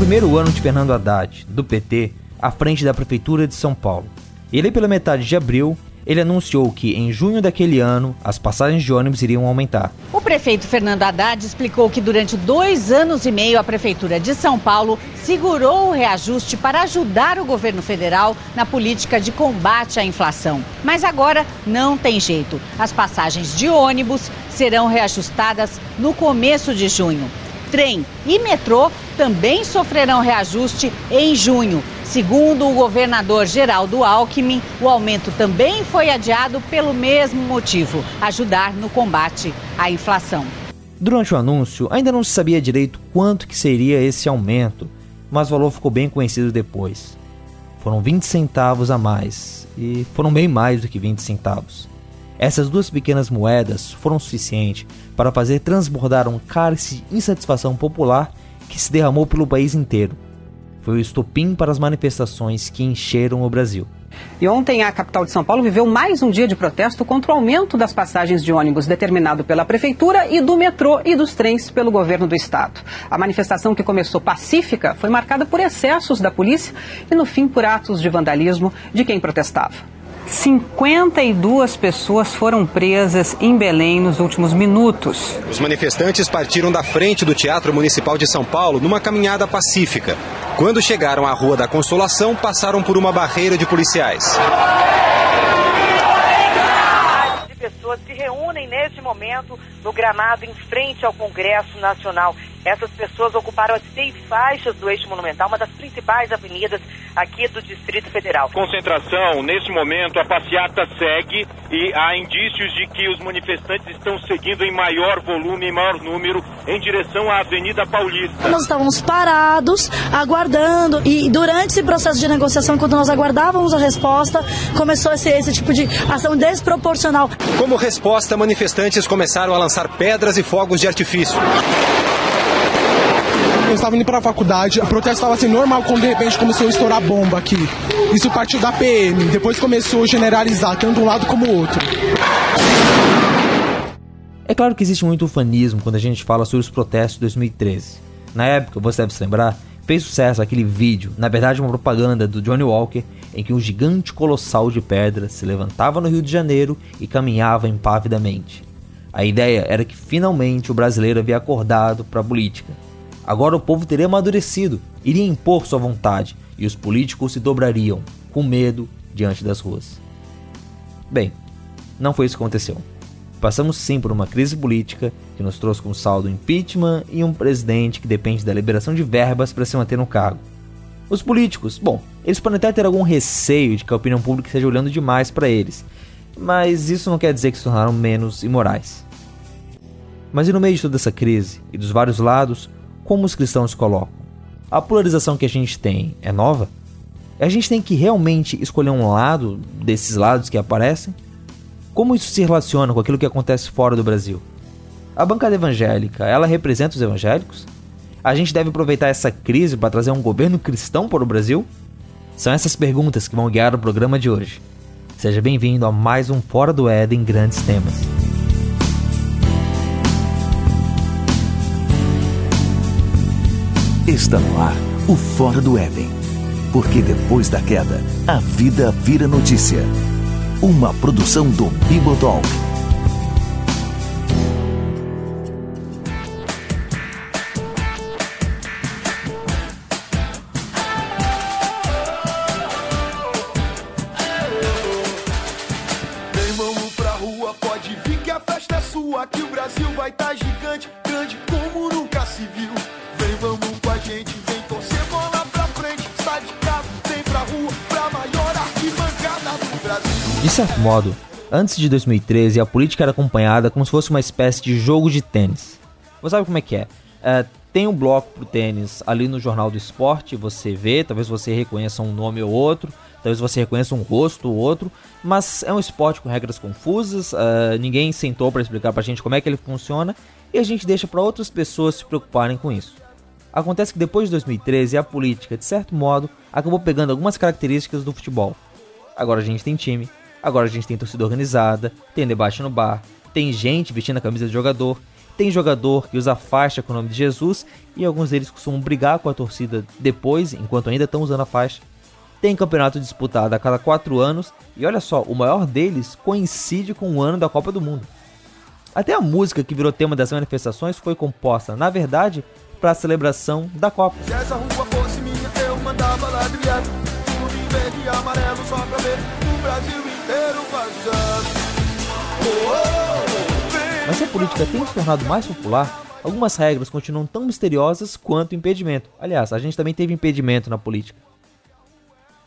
primeiro ano de Fernando Haddad, do PT, à frente da Prefeitura de São Paulo. Ele, pela metade de abril, ele anunciou que em junho daquele ano as passagens de ônibus iriam aumentar. O prefeito Fernando Haddad explicou que durante dois anos e meio a Prefeitura de São Paulo segurou o reajuste para ajudar o governo federal na política de combate à inflação. Mas agora não tem jeito. As passagens de ônibus serão reajustadas no começo de junho. Trem e metrô também sofrerão reajuste em junho. Segundo o governador Geraldo Alckmin, o aumento também foi adiado pelo mesmo motivo ajudar no combate à inflação. Durante o anúncio, ainda não se sabia direito quanto que seria esse aumento, mas o valor ficou bem conhecido depois. Foram 20 centavos a mais, e foram bem mais do que 20 centavos. Essas duas pequenas moedas foram suficientes para fazer transbordar um cálice de insatisfação popular que se derramou pelo país inteiro foi o estopim para as manifestações que encheram o Brasil. E ontem a capital de São Paulo viveu mais um dia de protesto contra o aumento das passagens de ônibus determinado pela prefeitura e do metrô e dos trens pelo governo do estado. A manifestação que começou pacífica foi marcada por excessos da polícia e no fim por atos de vandalismo de quem protestava. 52 pessoas foram presas em Belém nos últimos minutos. Os manifestantes partiram da frente do Teatro Municipal de São Paulo numa caminhada pacífica. Quando chegaram à Rua da Consolação, passaram por uma barreira de policiais. De pessoas se reúnem neste momento no gramado em frente ao Congresso Nacional. Essas pessoas ocuparam as seis faixas do eixo monumental, uma das principais avenidas aqui do Distrito Federal. Concentração, neste momento a passeata segue e há indícios de que os manifestantes estão seguindo em maior volume, em maior número, em direção à Avenida Paulista. Nós estávamos parados, aguardando, e durante esse processo de negociação, enquanto nós aguardávamos a resposta, começou esse, esse tipo de ação desproporcional. Como resposta, manifestantes começaram a lançar pedras e fogos de artifício eu estava indo para a faculdade, o protesto estava assim normal, quando de repente começou a estourar bomba aqui. Isso partiu da PM, depois começou a generalizar, tanto um lado como o outro. É claro que existe muito ufanismo quando a gente fala sobre os protestos de 2013. Na época, você deve se lembrar, fez sucesso aquele vídeo, na verdade uma propaganda do Johnny Walker, em que um gigante colossal de pedra se levantava no Rio de Janeiro e caminhava impavidamente. A ideia era que finalmente o brasileiro havia acordado para a política Agora o povo teria amadurecido, iria impor sua vontade e os políticos se dobrariam, com medo, diante das ruas. Bem, não foi isso que aconteceu. Passamos sim por uma crise política que nos trouxe com saldo impeachment e um presidente que depende da liberação de verbas para se manter no cargo. Os políticos, bom, eles podem até ter algum receio de que a opinião pública esteja olhando demais para eles, mas isso não quer dizer que se tornaram menos imorais. Mas e no meio de toda essa crise e dos vários lados, como os cristãos colocam? A polarização que a gente tem é nova? A gente tem que realmente escolher um lado desses lados que aparecem? Como isso se relaciona com aquilo que acontece fora do Brasil? A bancada evangélica, ela representa os evangélicos? A gente deve aproveitar essa crise para trazer um governo cristão para o Brasil? São essas perguntas que vão guiar o programa de hoje. Seja bem-vindo a mais um Fora do Éden Grandes Temas. Está no ar o Fora do Éden. Porque depois da queda, a vida vira notícia. Uma produção do Bibotalk. Certo modo, antes de 2013, a política era acompanhada como se fosse uma espécie de jogo de tênis. Você sabe como é que é? é tem um bloco pro tênis ali no Jornal do Esporte, você vê, talvez você reconheça um nome ou outro, talvez você reconheça um rosto ou outro, mas é um esporte com regras confusas, uh, ninguém sentou para explicar pra gente como é que ele funciona e a gente deixa para outras pessoas se preocuparem com isso. Acontece que depois de 2013 a política, de certo modo, acabou pegando algumas características do futebol. Agora a gente tem time, agora a gente tem torcida organizada, tem debate no bar, tem gente vestindo a camisa de jogador, Tem jogador que usa faixa com o nome de Jesus e alguns deles costumam brigar com a torcida depois, enquanto ainda estão usando a faixa. Tem campeonato disputado a cada quatro anos e olha só, o maior deles coincide com o ano da Copa do Mundo. Até a música que virou tema das manifestações foi composta, na verdade, para a celebração da Copa. Minha, amarelo inteiro. Mas se a política tem se tornado mais popular, algumas regras continuam tão misteriosas quanto o impedimento. Aliás, a gente também teve impedimento na política.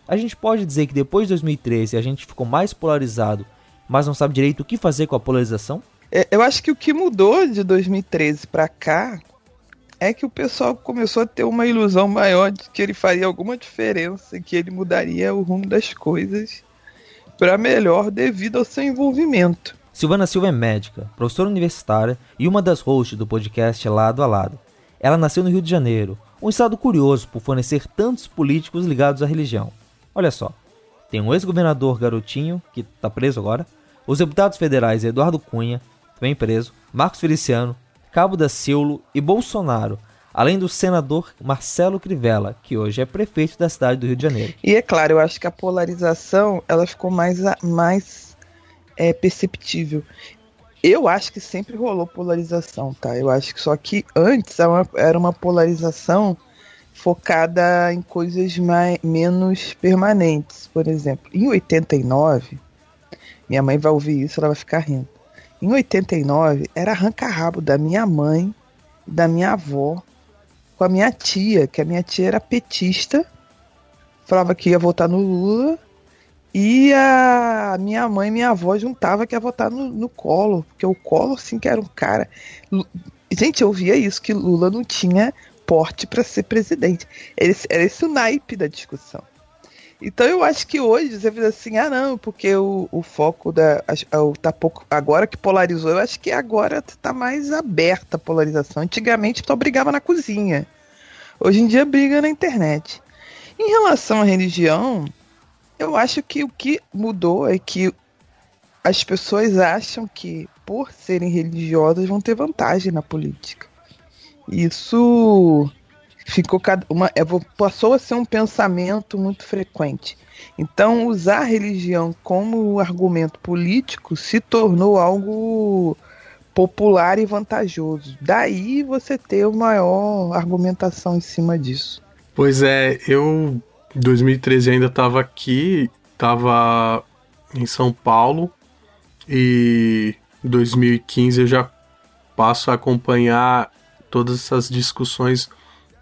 A gente pode dizer que depois de 2013 a gente ficou mais polarizado, mas não sabe direito o que fazer com a polarização? É, eu acho que o que mudou de 2013 para cá é que o pessoal começou a ter uma ilusão maior de que ele faria alguma diferença, que ele mudaria o rumo das coisas para melhor devido ao seu envolvimento. Silvana Silva é médica, professora universitária e uma das hosts do podcast Lado a Lado. Ela nasceu no Rio de Janeiro, um estado curioso por fornecer tantos políticos ligados à religião. Olha só, tem um ex-governador garotinho, que está preso agora, os deputados federais Eduardo Cunha, também preso, Marcos Feliciano, Cabo da Ciolo e Bolsonaro, além do senador Marcelo Crivella, que hoje é prefeito da cidade do Rio de Janeiro. E é claro, eu acho que a polarização ela ficou mais, mais é, perceptível. Eu acho que sempre rolou polarização, tá? Eu acho que só que antes era uma, era uma polarização focada em coisas mais, menos permanentes. Por exemplo, em 89, minha mãe vai ouvir isso, ela vai ficar rindo. Em 89, era arranca-rabo da minha mãe, da minha avó, com a minha tia, que a minha tia era petista, falava que ia votar no Lula, e a minha mãe e minha avó juntava que ia votar no, no Collor, porque o Collor, assim, que era um cara. Gente, eu via isso, que Lula não tinha porte para ser presidente. Era esse, era esse o naipe da discussão. Então eu acho que hoje você diz assim, ah não, porque o, o foco da. O, tá pouco, agora que polarizou, eu acho que agora tá mais aberta a polarização. Antigamente só brigava na cozinha. Hoje em dia briga na internet. Em relação à religião, eu acho que o que mudou é que as pessoas acham que, por serem religiosas, vão ter vantagem na política. Isso ficou uma, é, passou a ser um pensamento muito frequente. Então, usar a religião como argumento político se tornou algo popular e vantajoso. Daí você ter uma maior argumentação em cima disso. Pois é, eu 2013 ainda estava aqui, estava em São Paulo e 2015 eu já passo a acompanhar todas essas discussões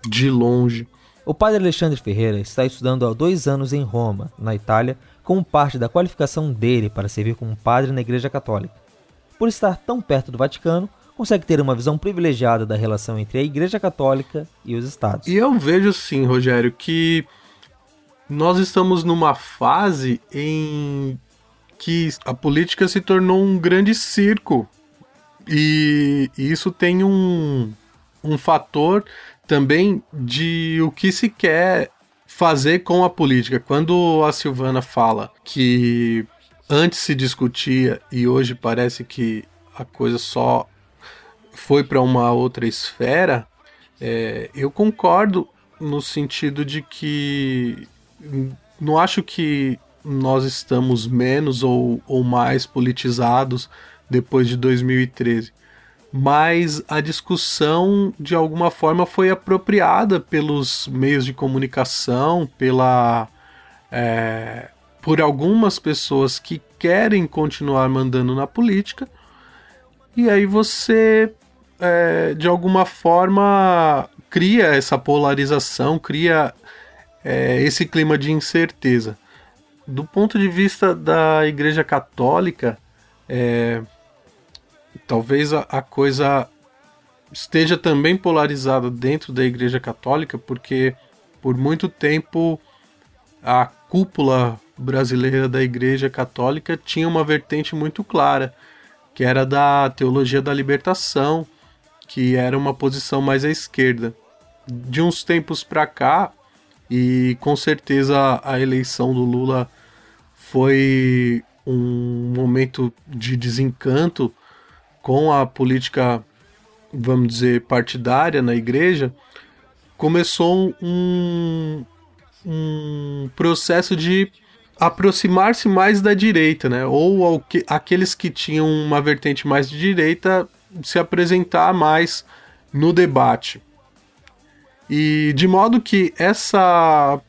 de longe. O padre Alexandre Ferreira está estudando há dois anos em Roma, na Itália, como parte da qualificação dele para servir como padre na Igreja Católica. Por estar tão perto do Vaticano, consegue ter uma visão privilegiada da relação entre a Igreja Católica e os Estados. E eu vejo sim, Rogério, que nós estamos numa fase em que a política se tornou um grande circo. E isso tem um, um fator também de o que se quer fazer com a política. Quando a Silvana fala que antes se discutia e hoje parece que a coisa só foi para uma outra esfera, é, eu concordo no sentido de que não acho que nós estamos menos ou, ou mais politizados depois de 2013 mas a discussão de alguma forma foi apropriada pelos meios de comunicação, pela é, por algumas pessoas que querem continuar mandando na política, e aí você é, de alguma forma cria essa polarização, cria é, esse clima de incerteza. Do ponto de vista da Igreja Católica, é, talvez a, a coisa esteja também polarizada dentro da Igreja Católica, porque por muito tempo a cúpula brasileira da Igreja Católica tinha uma vertente muito clara, que era da teologia da libertação, que era uma posição mais à esquerda. De uns tempos para cá, e com certeza a eleição do Lula foi um momento de desencanto com a política vamos dizer, partidária na igreja, começou um, um processo de aproximar-se mais da direita, né? Ou que, aqueles que tinham uma vertente mais de direita se apresentar mais no debate. E de modo que essa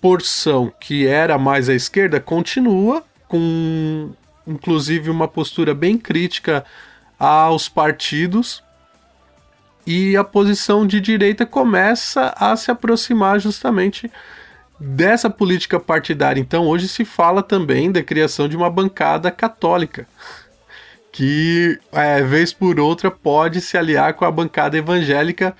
porção que era mais à esquerda continua com inclusive uma postura bem crítica aos partidos e a posição de direita começa a se aproximar justamente dessa política partidária. Então, hoje se fala também da criação de uma bancada católica, que, é, vez por outra, pode se aliar com a bancada evangélica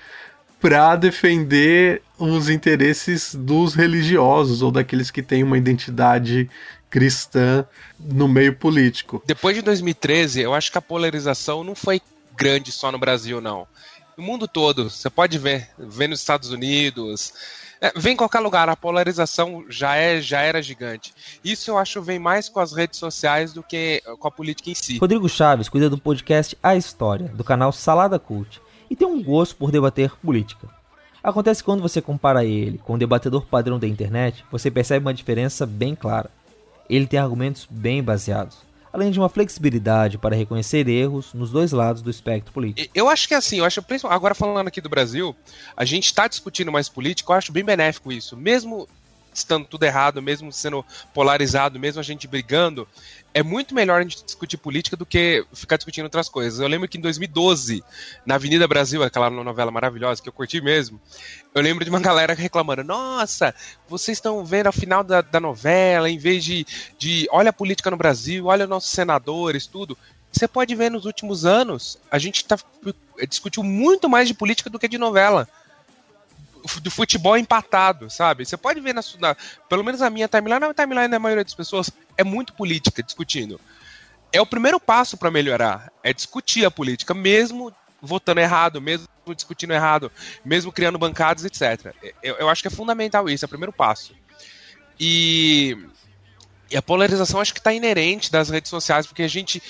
para defender os interesses dos religiosos ou daqueles que têm uma identidade cristã no meio político. Depois de 2013, eu acho que a polarização não foi grande só no Brasil, não. No mundo todo, você pode ver, ver nos Estados Unidos, é, vem em qualquer lugar, a polarização já é já era gigante. Isso eu acho vem mais com as redes sociais do que com a política em si. Rodrigo Chaves cuida do podcast A História, do canal Salada Cult, e tem um gosto por debater política. Acontece que quando você compara ele com o debatedor padrão da internet, você percebe uma diferença bem clara. Ele tem argumentos bem baseados além de uma flexibilidade para reconhecer erros nos dois lados do espectro político. Eu acho que assim, eu acho agora falando aqui do Brasil, a gente está discutindo mais política, eu acho bem benéfico isso, mesmo estando tudo errado, mesmo sendo polarizado, mesmo a gente brigando, é muito melhor a gente discutir política do que ficar discutindo outras coisas. Eu lembro que em 2012, na Avenida Brasil, aquela novela maravilhosa que eu curti mesmo, eu lembro de uma galera reclamando: Nossa, vocês estão vendo a final da, da novela, em vez de, de olha a política no Brasil, olha nossos senadores, tudo. Você pode ver nos últimos anos, a gente tá, discutiu muito mais de política do que de novela do futebol empatado, sabe? Você pode ver na, na pelo menos a minha timeline, na timeline da maioria das pessoas é muito política discutindo. É o primeiro passo para melhorar, é discutir a política, mesmo votando errado, mesmo discutindo errado, mesmo criando bancadas, etc. Eu, eu acho que é fundamental isso, é o primeiro passo. E, e a polarização acho que está inerente das redes sociais, porque a gente,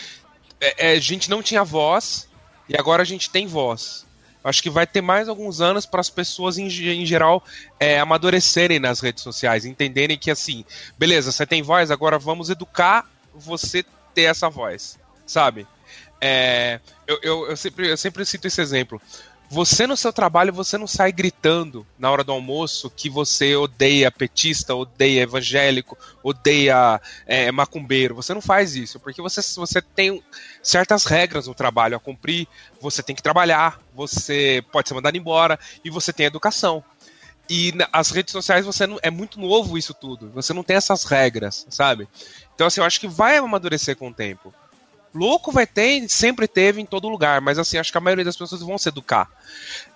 é, é, a gente não tinha voz e agora a gente tem voz acho que vai ter mais alguns anos para as pessoas em, em geral é, amadurecerem nas redes sociais, entenderem que assim, beleza, você tem voz, agora vamos educar você ter essa voz, sabe? É, eu, eu, eu, sempre, eu sempre cito esse exemplo. Você no seu trabalho, você não sai gritando na hora do almoço que você odeia petista, odeia evangélico, odeia é, macumbeiro. Você não faz isso, porque você, você tem certas regras no trabalho a cumprir, você tem que trabalhar, você pode ser mandado embora e você tem educação. E as redes sociais você não, é muito novo isso tudo. Você não tem essas regras, sabe? Então assim, eu acho que vai amadurecer com o tempo. Louco vai ter, sempre teve em todo lugar, mas assim, acho que a maioria das pessoas vão se educar.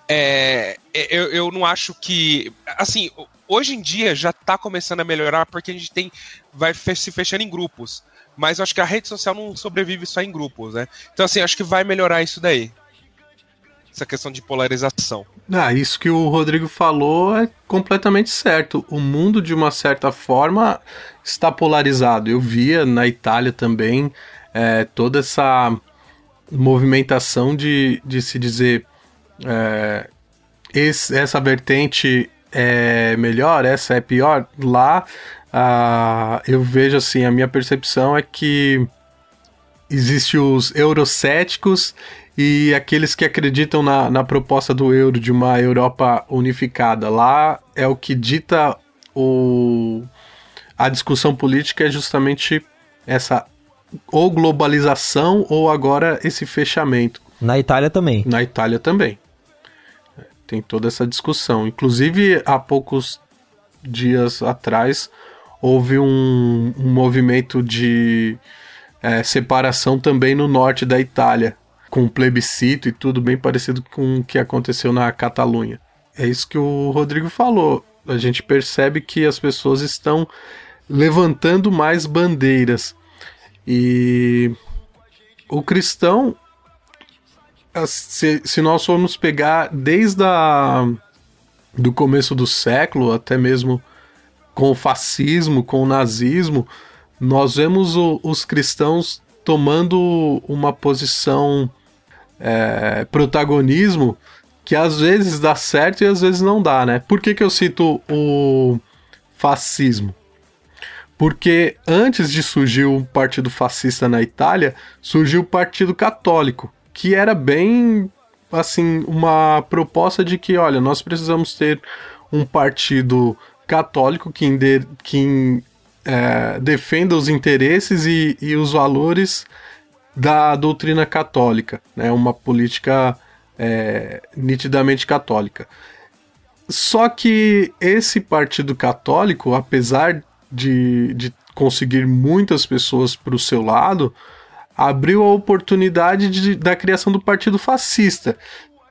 É, é eu, eu não acho que. Assim, hoje em dia já está começando a melhorar porque a gente tem. vai se fechando em grupos. Mas eu acho que a rede social não sobrevive só em grupos, né? Então, assim, acho que vai melhorar isso daí. Essa questão de polarização. Ah, isso que o Rodrigo falou é completamente certo. O mundo, de uma certa forma, está polarizado. Eu via na Itália também é, toda essa movimentação de, de se dizer é, esse, essa vertente é melhor, essa é pior. Lá eu vejo assim, a minha percepção é que existe os eurocéticos e aqueles que acreditam na, na proposta do euro de uma Europa unificada. Lá é o que dita o, a discussão política é justamente essa ou globalização ou agora esse fechamento. Na Itália também. Na Itália também. Tem toda essa discussão. Inclusive, há poucos dias atrás, houve um, um movimento de é, separação também no norte da Itália, com plebiscito e tudo bem parecido com o que aconteceu na Catalunha. É isso que o Rodrigo falou. A gente percebe que as pessoas estão levantando mais bandeiras e o cristão, se, se nós formos pegar desde a, do começo do século, até mesmo com o fascismo, com o nazismo, nós vemos o, os cristãos tomando uma posição é, protagonismo que às vezes dá certo e às vezes não dá, né? Por que, que eu cito o fascismo? Porque antes de surgir o Partido Fascista na Itália, surgiu o Partido Católico, que era bem assim uma proposta de que, olha, nós precisamos ter um partido católico que, que é, defenda os interesses e, e, os valores da doutrina católica, né? Uma política é, nitidamente católica. Só que esse partido católico, apesar de, de conseguir muitas pessoas para o seu lado, abriu a oportunidade de, da criação do partido fascista,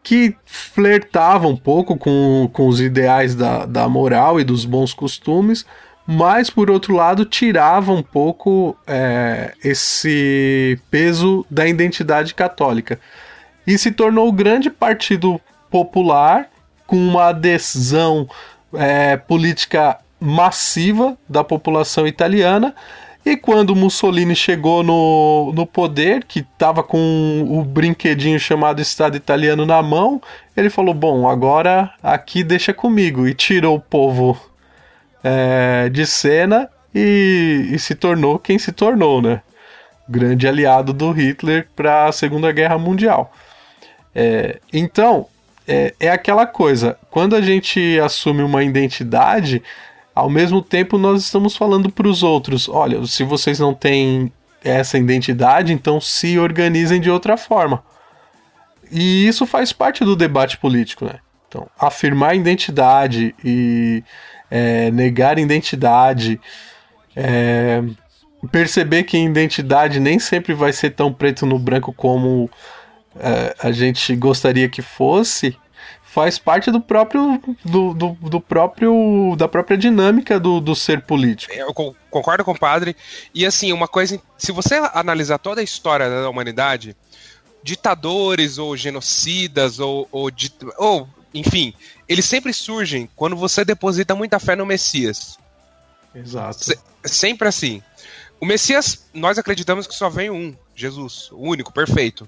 que flertava um pouco com, com os ideais da, da moral e dos bons costumes, mas por outro lado tirava um pouco é, esse peso da identidade católica. E se tornou o grande partido popular com uma adesão é, política massiva da população italiana e quando Mussolini chegou no, no poder, que estava com o brinquedinho chamado Estado Italiano na mão, ele falou: Bom, agora aqui deixa comigo. E tirou o povo é, de cena e, e, se tornou quem se tornou, né? Grande aliado do Hitler para a Segunda Guerra Mundial. É, então, é, é aquela coisa: quando a gente assume uma identidade ao mesmo tempo, nós estamos falando para os outros: olha, se vocês não têm essa identidade, então se organizem de outra forma. E isso faz parte do debate político, né? Então, afirmar identidade e é, negar identidade, é, perceber que identidade nem sempre vai ser tão preto no branco como é, a gente gostaria que fosse, faz parte do próprio do, do, do, próprio da própria dinâmica do, do ser político. Eu concordo com o padre. E assim, uma coisa, se você analisar toda a história da humanidade, ditadores ou genocidas ou, ou, ou enfim, eles sempre surgem quando você deposita muita fé no Messias. Exato. Se, sempre assim. O Messias, nós acreditamos que só vem um, Jesus, o único, perfeito.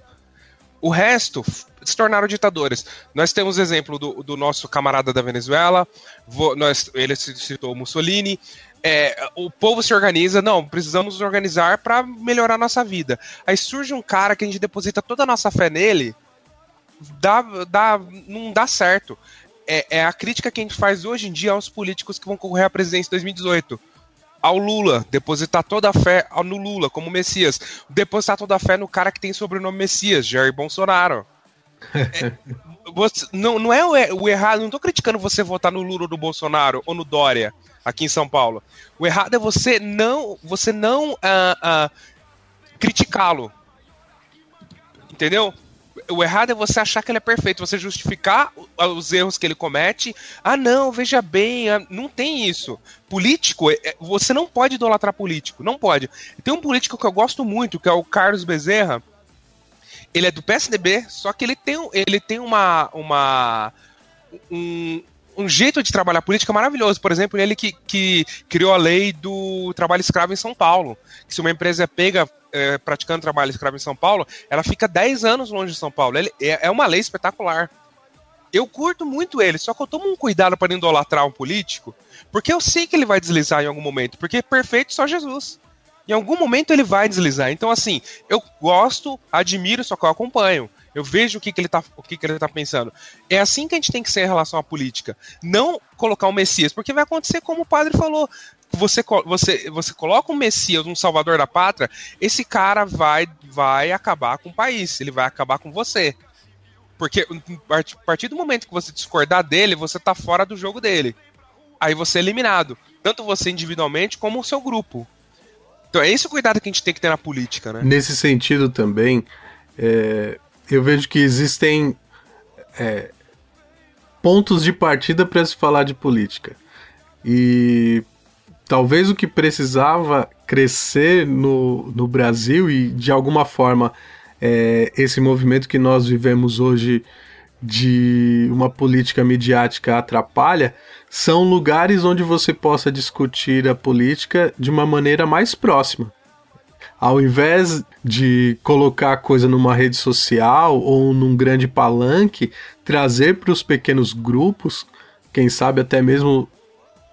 O resto se tornaram ditadores. Nós temos exemplo do, do nosso camarada da Venezuela, vo, nós, ele citou Mussolini. É, o povo se organiza, não, precisamos nos organizar para melhorar nossa vida. Aí surge um cara que a gente deposita toda a nossa fé nele, dá, dá, não dá certo. É, é a crítica que a gente faz hoje em dia aos políticos que vão concorrer à presidência em 2018 ao Lula, depositar toda a fé no Lula como Messias, depositar toda a fé no cara que tem sobrenome Messias, Jair Bolsonaro. É, você, não, não é o, o, errado, não estou criticando você votar no Lula ou no Bolsonaro ou no Dória aqui em São Paulo. O errado é você não, você não uh, uh, criticá-lo. Entendeu? O errado é você achar que ele é perfeito, você justificar os erros que ele comete. Ah, não, veja bem, ah, não tem isso. Político, é, é, você não pode idolatrar político, não pode. Tem um político que eu gosto muito, que é o Carlos Bezerra. Ele é do PSDB, só que ele tem, ele tem uma, uma um, um jeito de trabalhar política maravilhoso. Por exemplo, ele que, que criou a lei do trabalho escravo em São Paulo. Se uma empresa é pega é, praticando trabalho escravo em São Paulo, ela fica 10 anos longe de São Paulo. Ele, é, é uma lei espetacular. Eu curto muito ele, só que eu tomo um cuidado para não idolatrar um político, porque eu sei que ele vai deslizar em algum momento, porque é perfeito só Jesus. Em algum momento ele vai deslizar. Então, assim, eu gosto, admiro, só que eu acompanho. Eu vejo o que, que ele tá, o que, que ele tá pensando. É assim que a gente tem que ser em relação à política. Não colocar o Messias, porque vai acontecer como o padre falou você, você, você coloca um Messias, um salvador da pátria, esse cara vai, vai acabar com o país, ele vai acabar com você. Porque a partir do momento que você discordar dele, você tá fora do jogo dele. Aí você é eliminado. Tanto você individualmente como o seu grupo. Então é esse o cuidado que a gente tem que ter na política, né? Nesse sentido também, é, eu vejo que existem é, pontos de partida para se falar de política. E talvez o que precisava crescer no, no Brasil e de alguma forma é, esse movimento que nós vivemos hoje de uma política midiática atrapalha são lugares onde você possa discutir a política de uma maneira mais próxima. Ao invés de colocar a coisa numa rede social ou num grande palanque, trazer para os pequenos grupos, quem sabe até mesmo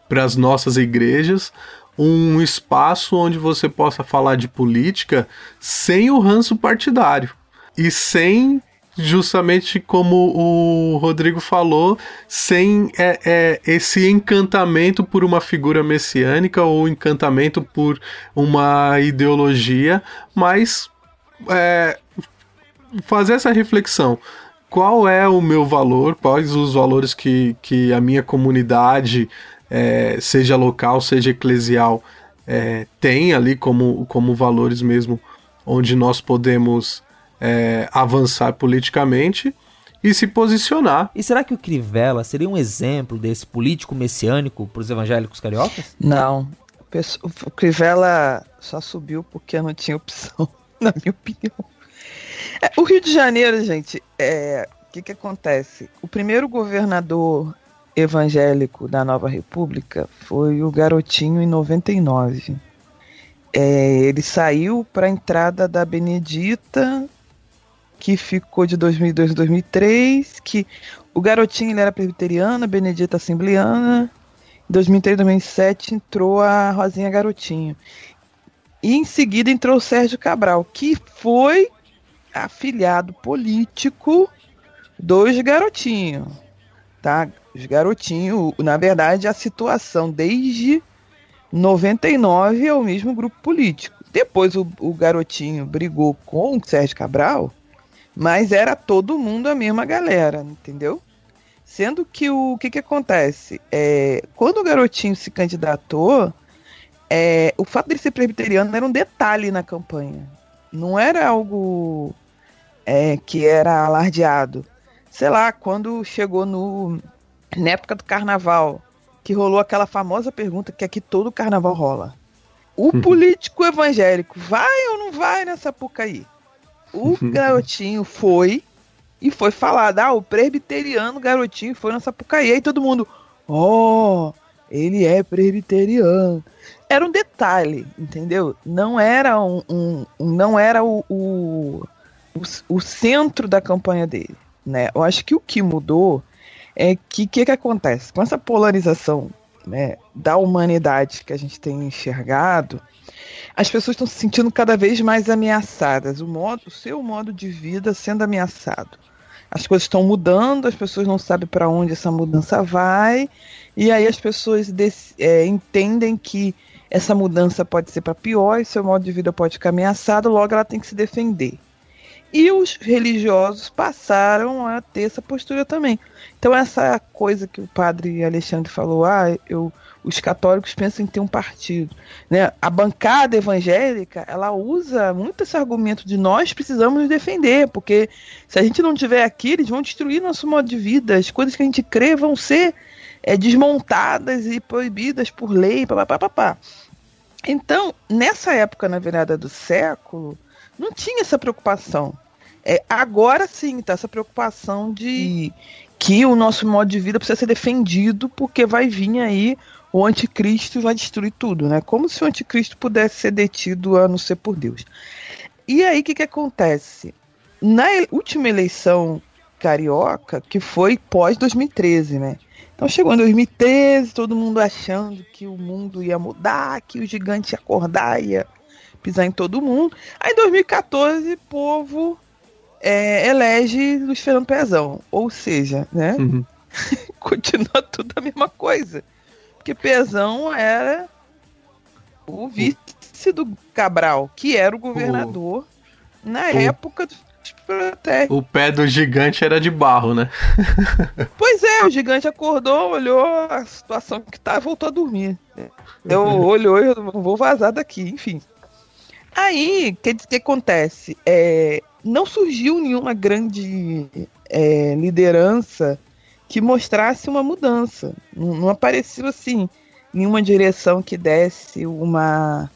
para as nossas igrejas, um espaço onde você possa falar de política sem o ranço partidário e sem justamente como o Rodrigo falou, sem é, é, esse encantamento por uma figura messiânica ou encantamento por uma ideologia, mas é, fazer essa reflexão. Qual é o meu valor? Quais os valores que, que a minha comunidade, é, seja local, seja eclesial, é, tem ali como, como valores mesmo, onde nós podemos é, avançar politicamente e se posicionar. E será que o Crivella seria um exemplo desse político messiânico para os evangélicos cariocas? Não. O Crivella só subiu porque não tinha opção, na minha opinião. É, o Rio de Janeiro, gente, é, o que, que acontece? O primeiro governador evangélico da Nova República foi o Garotinho em 99. É, ele saiu para a entrada da Benedita que ficou de 2002 a 2003, que o garotinho ele era presbiteriana, Benedita Assembleana. Em 2003 2007 entrou a Rosinha Garotinho. E em seguida entrou o Sérgio Cabral, que foi afiliado político dos garotinhos. Tá? Os garotinhos, na verdade, a situação desde 99 é o mesmo grupo político. Depois o, o garotinho brigou com o Sérgio Cabral mas era todo mundo a mesma galera, entendeu? Sendo que o que, que acontece? É, quando o garotinho se candidatou, é, o fato dele ser presbiteriano era um detalhe na campanha. Não era algo é, que era alardeado. Sei lá, quando chegou no, na época do carnaval, que rolou aquela famosa pergunta que aqui todo carnaval rola. O político evangélico vai ou não vai nessa aí? O garotinho foi e foi falado: ah, o presbiteriano garotinho foi na Sapucaí. Aí todo mundo, ó, oh, ele é presbiteriano. Era um detalhe, entendeu? Não era um, um não era o, o, o, o, centro da campanha dele, né? Eu acho que o que mudou é que o que, que acontece com essa polarização né, da humanidade que a gente tem enxergado as pessoas estão se sentindo cada vez mais ameaçadas, o, modo, o seu modo de vida sendo ameaçado. As coisas estão mudando, as pessoas não sabem para onde essa mudança vai, e aí as pessoas é, entendem que essa mudança pode ser para pior e seu modo de vida pode ficar ameaçado, logo ela tem que se defender. E os religiosos passaram a ter essa postura também. Então, essa coisa que o padre Alexandre falou, ah, eu os católicos pensam em ter um partido. Né? A bancada evangélica ela usa muito esse argumento de nós precisamos nos defender, porque se a gente não tiver aqui, eles vão destruir nosso modo de vida, as coisas que a gente crê vão ser é, desmontadas e proibidas por lei, papapá. Então, nessa época, na virada do século, não tinha essa preocupação. É, agora sim, tá essa preocupação de que o nosso modo de vida precisa ser defendido, porque vai vir aí o anticristo vai destruir tudo, né? Como se o anticristo pudesse ser detido a não ser por Deus. E aí o que, que acontece? Na última eleição carioca, que foi pós 2013, né? Então chegou em 2013, todo mundo achando que o mundo ia mudar, que o gigante ia acordar, ia pisar em todo mundo. Aí em 2014, o povo é, elege Luiz Fernando Pezão. Ou seja, né? Uhum. Continua tudo a mesma coisa que Pezão era o vice do Cabral, que era o governador o... na o... época dos protestos. O pé do gigante era de barro, né? pois é, o gigante acordou, olhou a situação que tá e voltou a dormir. Eu olhou, eu não vou vazar daqui, enfim. Aí, o que, que acontece? É, não surgiu nenhuma grande é, liderança que mostrasse uma mudança. Não, não apareceu assim nenhuma direção que desse uma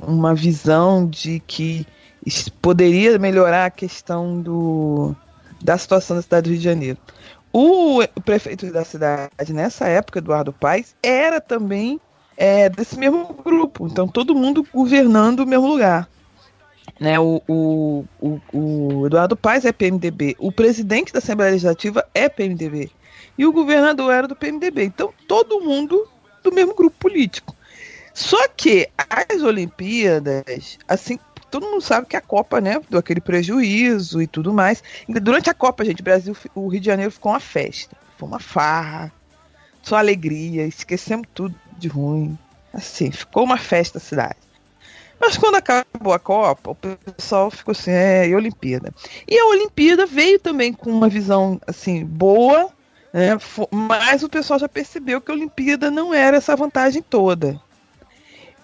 uma visão de que poderia melhorar a questão do, da situação da cidade do Rio de Janeiro. O, prefeito da cidade, nessa época, Eduardo Paes, era também é, desse mesmo grupo. Então, todo mundo governando o mesmo lugar. Né, o, o, o, o Eduardo Paes é PMDB, o presidente da Assembleia Legislativa é PMDB e o governador era do PMDB. Então, todo mundo do mesmo grupo político. Só que as Olimpíadas, assim, todo mundo sabe que a Copa, né, deu aquele prejuízo e tudo mais. Durante a Copa, gente, Brasil, o Rio de Janeiro ficou uma festa, foi uma farra, só alegria, esquecemos tudo de ruim. Assim, ficou uma festa a cidade. Mas quando acabou a Copa, o pessoal ficou assim, é, e Olimpíada. E a Olimpíada veio também com uma visão, assim, boa, né, mas o pessoal já percebeu que a Olimpíada não era essa vantagem toda.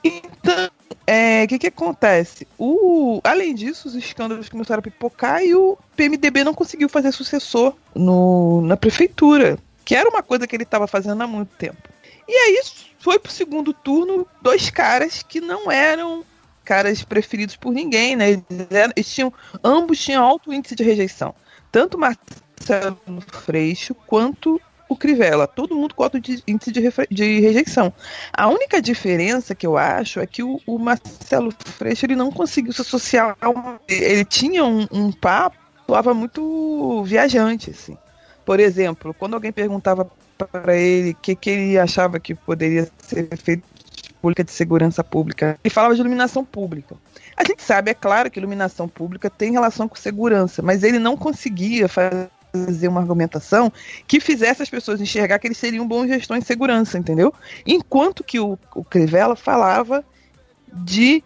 Então, o é, que, que acontece? O, além disso, os escândalos começaram a pipocar e o PMDB não conseguiu fazer sucessor no, na prefeitura, que era uma coisa que ele estava fazendo há muito tempo. E aí foi pro segundo turno dois caras que não eram caras preferidos por ninguém, né? Eles, eles tinham, ambos tinham alto índice de rejeição. Tanto Marcelo Freixo quanto o Crivella. Todo mundo com alto índice de, de, rejeição. A única diferença que eu acho é que o, o Marcelo Freixo ele não conseguiu se associar. Uma, ele tinha um, um papo, falava muito viajante, assim. Por exemplo, quando alguém perguntava para ele o que, que ele achava que poderia ser feito de política de segurança pública, ele falava de iluminação pública. A gente sabe, é claro, que iluminação pública tem relação com segurança, mas ele não conseguia fazer uma argumentação que fizesse as pessoas enxergar que eles seriam bons gestores de segurança, entendeu? Enquanto que o, o Crivella falava de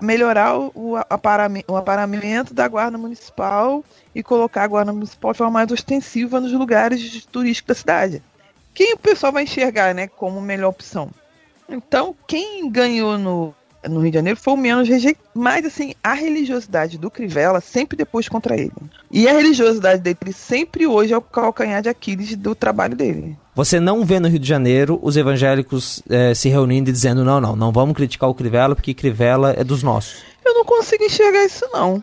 melhorar o, aparamento, o aparamento da guarda municipal e colocar a guarda municipal de forma mais ostensiva nos lugares turísticos da cidade. Quem o pessoal vai enxergar né, como melhor opção? Então, quem ganhou no, no Rio de Janeiro foi o menos rejeitado. Mas, assim, a religiosidade do Crivella sempre depois contra ele. E a religiosidade dele sempre hoje é o calcanhar de Aquiles do trabalho dele. Você não vê no Rio de Janeiro os evangélicos é, se reunindo e dizendo: não, não, não vamos criticar o Crivella porque Crivella é dos nossos. Eu não consigo enxergar isso, não.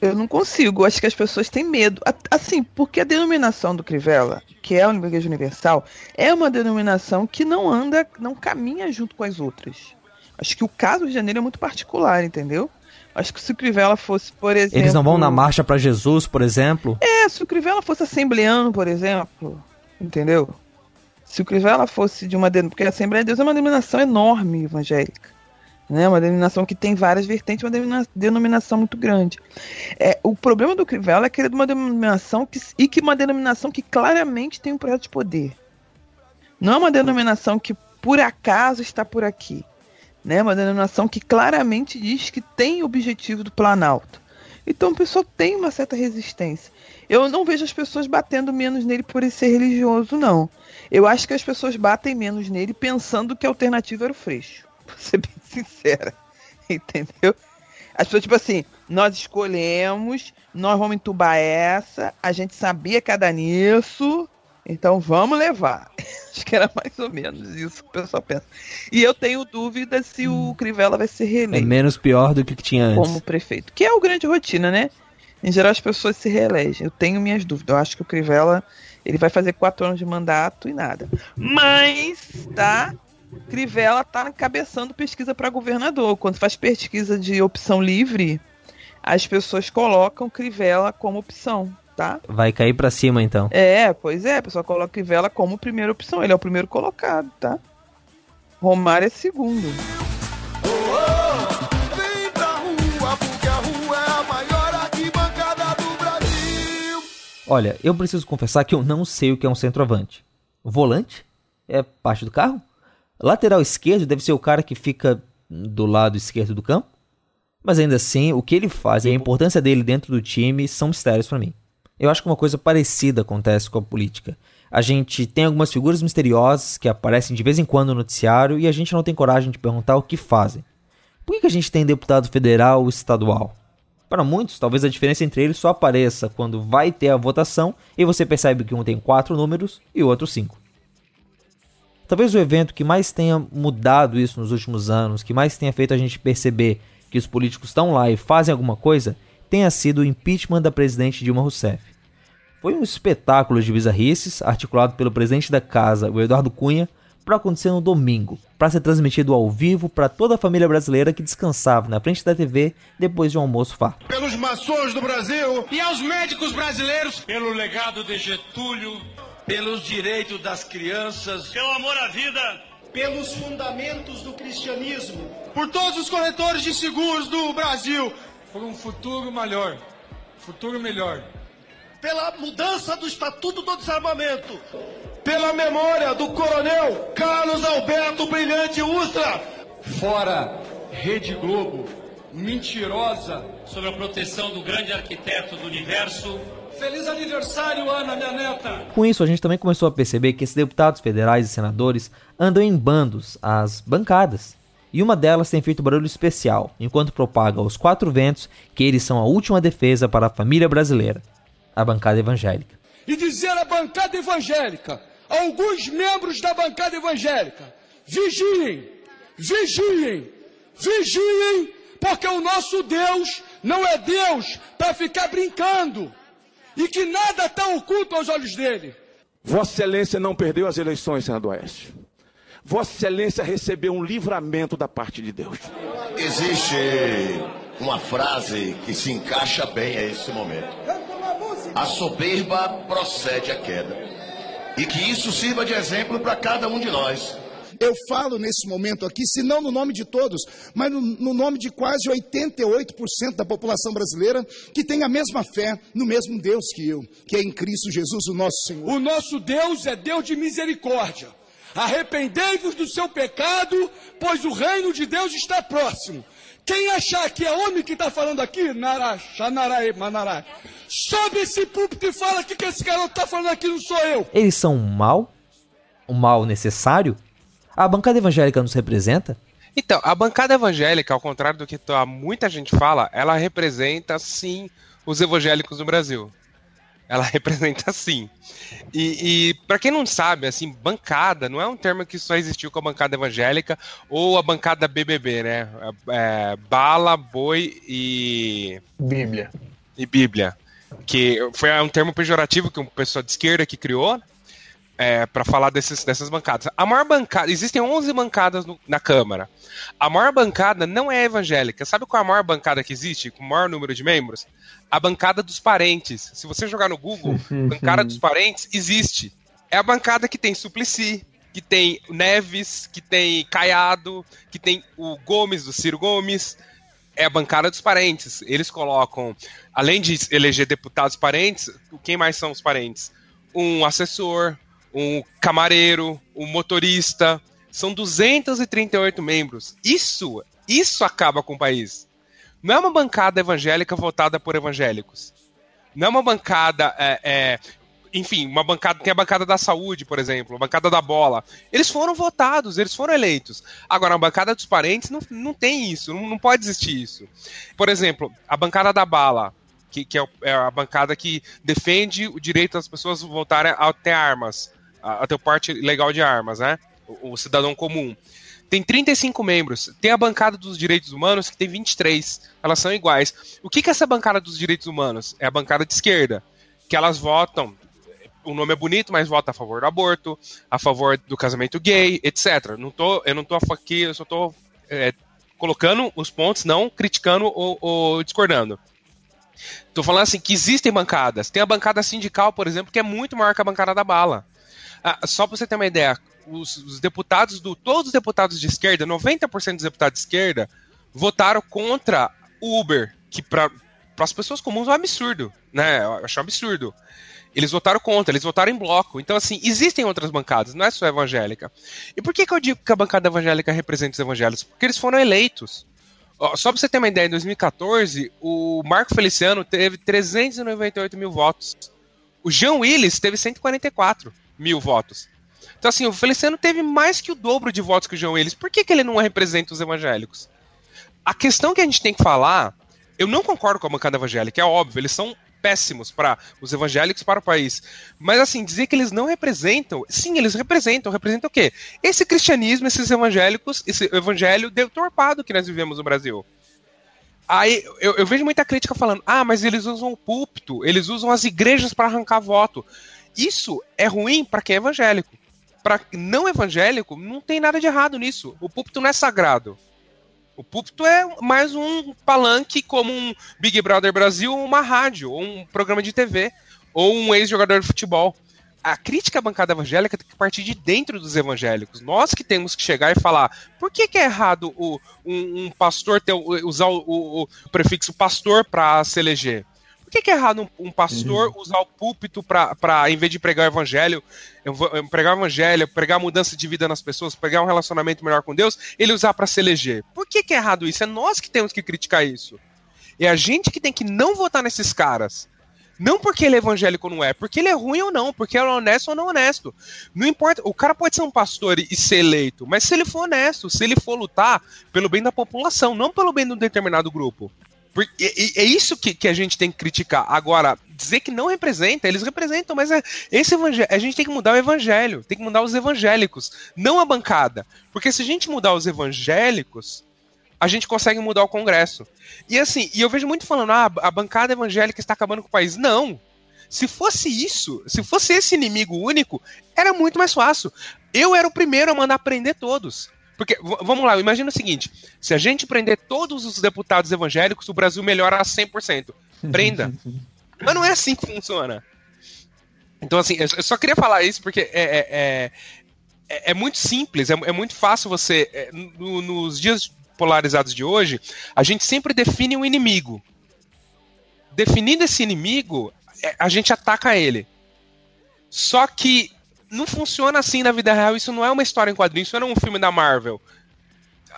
Eu não consigo. Acho que as pessoas têm medo. Assim, porque a denominação do Crivella, que é a Igreja Universal, é uma denominação que não anda, não caminha junto com as outras. Acho que o caso do Rio de Janeiro é muito particular, entendeu? Acho que se o Crivella fosse, por exemplo. Eles não vão na marcha para Jesus, por exemplo? É, se o Crivella fosse assembleano, por exemplo. Entendeu? Se o Crivella fosse de uma. Porque a Assembleia de Deus é uma denominação enorme evangélica. Né? Uma denominação que tem várias vertentes, uma denominação muito grande. É, o problema do Crivella é que ele é de uma denominação que, e que uma denominação que claramente tem um projeto de poder. Não é uma denominação que por acaso está por aqui né? Uma denominação que claramente diz que tem objetivo do Planalto. Então o pessoal tem uma certa resistência. Eu não vejo as pessoas batendo menos nele por ele ser religioso, não. Eu acho que as pessoas batem menos nele pensando que a alternativa era o Freixo. Vou ser bem sincera. Entendeu? As pessoas, tipo assim, nós escolhemos, nós vamos entubar essa, a gente sabia que ia dar nisso, então vamos levar. Acho que era mais ou menos isso que o pessoal pensa. E eu tenho dúvida se o Crivella vai ser reeleito. É menos pior do que o que tinha antes. Como prefeito. Que é o grande rotina, né? Em geral as pessoas se reelegem. Eu tenho minhas dúvidas. Eu acho que o Crivella ele vai fazer quatro anos de mandato e nada. Mas, tá? Crivella tá encabeçando pesquisa para governador. Quando faz pesquisa de opção livre, as pessoas colocam Crivella como opção tá? Vai cair para cima então. É, pois é, a pessoa coloca Crivella como primeira opção, ele é o primeiro colocado, tá? Romário é segundo. Olha, eu preciso confessar que eu não sei o que é um centroavante. Volante? É parte do carro? Lateral esquerdo deve ser o cara que fica do lado esquerdo do campo? Mas ainda assim, o que ele faz e a importância dele dentro do time são mistérios para mim. Eu acho que uma coisa parecida acontece com a política. A gente tem algumas figuras misteriosas que aparecem de vez em quando no noticiário e a gente não tem coragem de perguntar o que fazem. Por que a gente tem deputado federal ou estadual? Para muitos, talvez a diferença entre eles só apareça quando vai ter a votação e você percebe que um tem quatro números e o outro cinco. Talvez o evento que mais tenha mudado isso nos últimos anos, que mais tenha feito a gente perceber que os políticos estão lá e fazem alguma coisa, tenha sido o impeachment da presidente Dilma Rousseff. Foi um espetáculo de bizarrices, articulado pelo presidente da casa, o Eduardo Cunha, para acontecer no domingo, para ser transmitido ao vivo para toda a família brasileira que descansava na frente da TV depois de um almoço farto. Pelos maçons do Brasil e aos médicos brasileiros, pelo legado de Getúlio, pelos direitos das crianças, pelo amor à vida, pelos fundamentos do cristianismo, por todos os corretores de seguros do Brasil, por um futuro melhor, futuro melhor. Pela mudança do Estatuto do Desarmamento, pela memória do coronel Carlos Alberto Brilhante Ustra. Fora Rede Globo, mentirosa, sob a proteção do grande arquiteto do universo. Feliz aniversário, Ana, minha neta! Com isso, a gente também começou a perceber que esses deputados federais e senadores andam em bandos, as bancadas. E uma delas tem feito barulho especial, enquanto propaga aos quatro ventos que eles são a última defesa para a família brasileira a bancada evangélica. E dizer à bancada evangélica, alguns membros da bancada evangélica, vigiem, vigiem, vigiem, porque o nosso Deus não é Deus para ficar brincando e que nada está oculto aos olhos dele. Vossa Excelência não perdeu as eleições, senador Oeste. Vossa Excelência recebeu um livramento da parte de Deus. Existe uma frase que se encaixa bem a esse momento a soberba procede à queda. E que isso sirva de exemplo para cada um de nós. Eu falo nesse momento aqui, se não no nome de todos, mas no, no nome de quase 88% da população brasileira que tem a mesma fé no mesmo Deus que eu, que é em Cristo Jesus, o nosso Senhor. O nosso Deus é Deus de misericórdia. Arrependei-vos do seu pecado, pois o reino de Deus está próximo. Quem achar que é homem que está falando aqui, Nará, Xanaraê, Manará, sobe esse púlpito e fala que, que esse garoto está falando aqui, não sou eu. Eles são um mal? Um mal necessário? A bancada evangélica nos representa? Então, a bancada evangélica, ao contrário do que muita gente fala, ela representa sim os evangélicos no Brasil ela representa sim. E, e para quem não sabe, assim, bancada não é um termo que só existiu com a bancada evangélica ou a bancada BBB, né? É, bala, boi e Bíblia. E Bíblia, que foi um termo pejorativo que uma pessoa de esquerda que criou é, para falar desses, dessas bancadas. A maior bancada, existem 11 bancadas no, na Câmara. A maior bancada não é evangélica. Sabe qual é a maior bancada que existe, com o maior número de membros? A bancada dos parentes. Se você jogar no Google, bancada dos parentes, existe. É a bancada que tem Suplicy, que tem Neves, que tem Caiado, que tem o Gomes, do Ciro Gomes. É a bancada dos parentes. Eles colocam, além de eleger deputados parentes, quem mais são os parentes? Um assessor, um camareiro, um motorista. São 238 membros. Isso, isso acaba com o país. Não é uma bancada evangélica votada por evangélicos. Não é uma bancada. É, é, enfim, uma bancada. Tem a bancada da saúde, por exemplo, a bancada da bola. Eles foram votados, eles foram eleitos. Agora, a bancada dos parentes não, não tem isso, não, não pode existir isso. Por exemplo, a bancada da bala, que, que é, é a bancada que defende o direito das pessoas voltarem a ter armas a, ter parte legal de armas, né? O, o, cidadão comum. Tem 35 membros. Tem a bancada dos direitos humanos que tem 23. Elas são iguais. O que, que é essa bancada dos direitos humanos? É a bancada de esquerda. Que elas votam. O nome é bonito, mas vota a favor do aborto, a favor do casamento gay, etc. Não tô, eu não tô aqui, eu só tô é, colocando os pontos, não criticando ou, ou discordando. Tô falando assim que existem bancadas. Tem a bancada sindical, por exemplo, que é muito maior que a bancada da bala. Ah, só para você ter uma ideia, os, os, deputados do. Todos os deputados de esquerda, 90% dos deputados de esquerda, votaram contra o Uber, que para as pessoas comuns é um absurdo, né? Eu acho um absurdo. Eles votaram contra, eles votaram em bloco. Então, assim, existem outras bancadas, não é só evangélica. E por que, que eu digo que a bancada evangélica representa os evangélicos? Porque eles foram eleitos. Só para você ter uma ideia, em 2014, o Marco Feliciano teve 398 mil votos. O Jean Willis teve 144 mil votos. Então, assim, o Feliciano teve mais que o dobro de votos que o João Willis. Por que, que ele não representa os evangélicos? A questão que a gente tem que falar, eu não concordo com a bancada evangélica, é óbvio, eles são péssimos para os evangélicos para o país. Mas assim, dizer que eles não representam, sim, eles representam, representam o quê? Esse cristianismo, esses evangélicos, esse evangelho deturpado que nós vivemos no Brasil. Aí eu, eu vejo muita crítica falando: ah, mas eles usam o púlpito, eles usam as igrejas para arrancar voto. Isso é ruim para quem é evangélico. para não evangélico, não tem nada de errado nisso. O púlpito não é sagrado. O púlpito é mais um palanque como um Big Brother Brasil, uma rádio, ou um programa de TV, ou um ex-jogador de futebol. A crítica à bancada evangélica tem que partir de dentro dos evangélicos. Nós que temos que chegar e falar por que, que é errado o, um, um pastor ter, usar o, o, o prefixo pastor para se eleger? Por que, que é errado um, um pastor uhum. usar o púlpito para, em vez de pregar o evangelho, pregar o evangelho, pregar a mudança de vida nas pessoas, pregar um relacionamento melhor com Deus, ele usar para se eleger? Por que, que é errado isso? É nós que temos que criticar isso. É a gente que tem que não votar nesses caras. Não porque ele é evangélico ou não é, porque ele é ruim ou não, porque ele é honesto ou não honesto. Não importa, o cara pode ser um pastor e ser eleito, mas se ele for honesto, se ele for lutar pelo bem da população, não pelo bem de um determinado grupo. Porque é isso que, que a gente tem que criticar. Agora, dizer que não representa, eles representam, mas é, esse evangelho, a gente tem que mudar o evangelho, tem que mudar os evangélicos, não a bancada. Porque se a gente mudar os evangélicos, a gente consegue mudar o Congresso. E assim, e eu vejo muito falando, ah, a bancada evangélica está acabando com o país. Não! Se fosse isso, se fosse esse inimigo único, era muito mais fácil. Eu era o primeiro a mandar prender todos. Porque, vamos lá, imagina o seguinte: se a gente prender todos os deputados evangélicos, o Brasil melhora a 100%. Prenda. Mas não é assim que funciona. Então, assim, eu só queria falar isso porque é, é, é, é, é muito simples, é, é, muito fácil você. É, no, nos dias polarizados de hoje, a gente sempre define um inimigo. Definindo esse inimigo, é, a gente ataca ele. Só que não funciona assim na vida real. Isso não é uma história em quadrinhos, isso não é um filme da Marvel.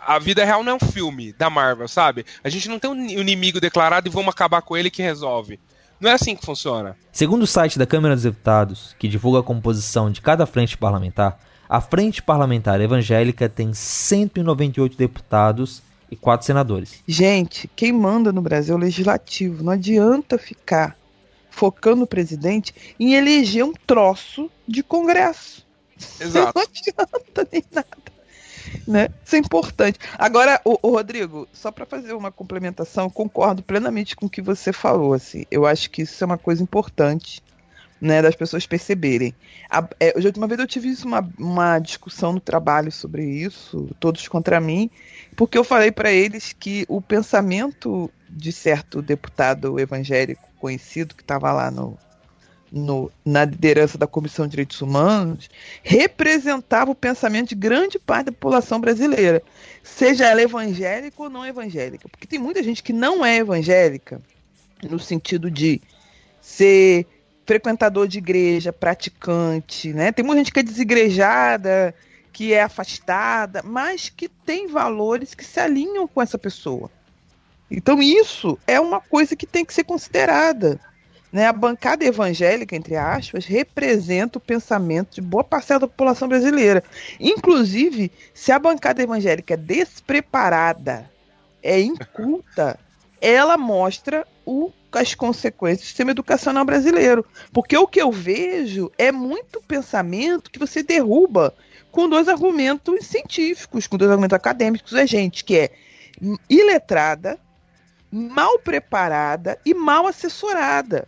A vida real não é um filme da Marvel, sabe? A gente não tem um inimigo declarado e vamos acabar com ele que resolve. Não é assim que funciona. Segundo o site da Câmara dos Deputados, que divulga a composição de cada frente parlamentar, a Frente Parlamentar Evangélica tem 198 deputados e 4 senadores. Gente, quem manda no Brasil é o legislativo. Não adianta ficar focando o presidente em eleger um troço de Congresso. Exato. Não adianta nem nada. Né? Isso é importante. Agora, o, o Rodrigo, só para fazer uma complementação, concordo plenamente com o que você falou. Assim, eu acho que isso é uma coisa importante né, das pessoas perceberem. A, é, hoje, uma vez eu tive isso, uma, uma discussão no trabalho sobre isso, todos contra mim, porque eu falei para eles que o pensamento de certo deputado evangélico conhecido que estava lá no, no, na liderança da Comissão de Direitos Humanos, representava o pensamento de grande parte da população brasileira, seja ela evangélica ou não evangélica. Porque tem muita gente que não é evangélica, no sentido de ser frequentador de igreja, praticante, né? Tem muita gente que é desigrejada, que é afastada, mas que tem valores que se alinham com essa pessoa. Então isso é uma coisa que tem que ser considerada. Né? A bancada evangélica, entre aspas, representa o pensamento de boa parcela da população brasileira. Inclusive, se a bancada evangélica é despreparada, é inculta, ela mostra o, as consequências do sistema educacional brasileiro. Porque o que eu vejo é muito pensamento que você derruba com dois argumentos científicos, com dois argumentos acadêmicos. É gente que é iletrada, mal preparada e mal assessorada.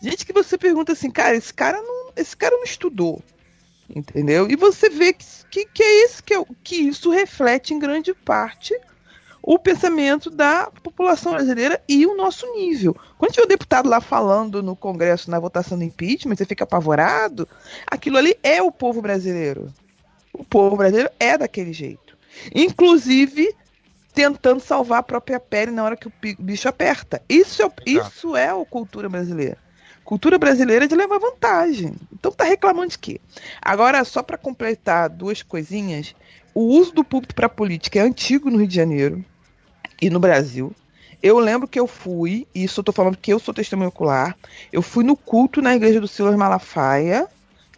Gente que você pergunta assim, cara, esse cara não, esse cara não estudou. Entendeu? E você vê que, que, que é isso que, é, que isso reflete em grande parte o pensamento da população brasileira e o nosso nível. Quando tiver o deputado lá falando no Congresso na votação do impeachment, você fica apavorado, aquilo ali é o povo brasileiro. O povo brasileiro é daquele jeito. Inclusive, tentando salvar a própria pele na hora que o bicho aperta. Isso é, isso é a cultura brasileira. Cultura brasileira é de levar vantagem. Então tá reclamando de quê? Agora, só para completar duas coisinhas, o uso do púlpito para política é antigo no Rio de Janeiro e no Brasil. Eu lembro que eu fui, e isso eu tô falando porque eu sou testemunho ocular, eu fui no culto na igreja do Silas Malafaia,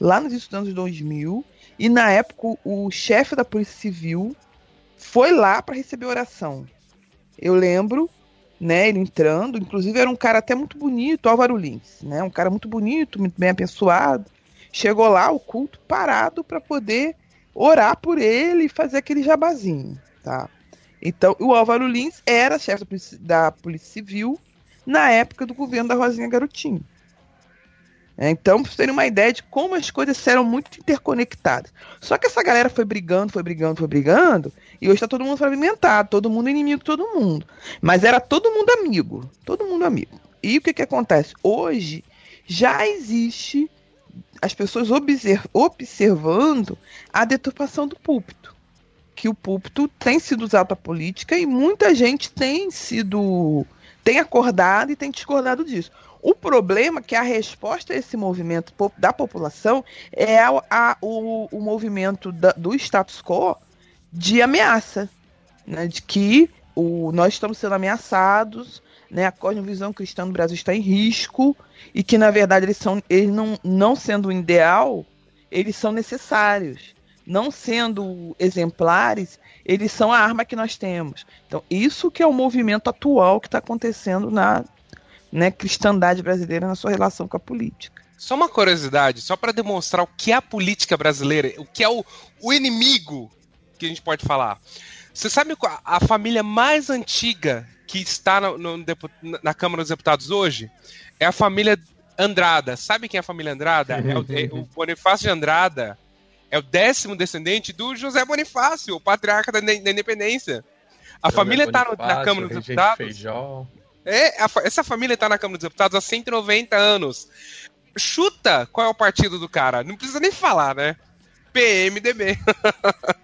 lá nos anos 2000, e na época o chefe da Polícia Civil foi lá para receber oração. Eu lembro, né, ele entrando, inclusive era um cara até muito bonito, Álvaro Lins, né, um cara muito bonito, muito bem abençoado. Chegou lá o culto parado para poder orar por ele e fazer aquele jabazinho, tá? Então, o Álvaro Lins era chefe da Polícia, da Polícia Civil na época do governo da Rosinha Garotinho. É, então, pra vocês terem uma ideia de como as coisas eram muito interconectadas. Só que essa galera foi brigando, foi brigando, foi brigando, e hoje tá todo mundo fragmentado, todo mundo inimigo de todo mundo. Mas era todo mundo amigo, todo mundo amigo. E o que que acontece? Hoje já existe as pessoas observando a deturpação do púlpito. Que o púlpito tem sido usado para política e muita gente tem sido. tem acordado e tem discordado disso. O problema é que a resposta a esse movimento da população é a, a, o, o, movimento da, do status quo de ameaça, né, de que o, nós estamos sendo ameaçados, né, a cosmovisão cristã no Brasil está em risco e que na verdade eles são, eles não, não sendo o ideal, eles são necessários, não sendo exemplares, eles são a arma que nós temos. Então isso que é o movimento atual que está acontecendo na né, cristandade brasileira na sua relação com a política. Só uma curiosidade, só para demonstrar o que é a política brasileira, o que é o, o inimigo que a gente pode falar. Você sabe a, a família mais antiga que está no, no, na Câmara dos Deputados hoje? É a família Andrada. Sabe quem é a família Andrada? É o, é, o Bonifácio de Andrada é o décimo descendente do José Bonifácio, o patriarca da, da Independência. A José família está na Câmara dos Deputados. Feijão. É, a, essa família está na Câmara dos Deputados há 190 anos. Chuta qual é o partido do cara. Não precisa nem falar, né? PMDB.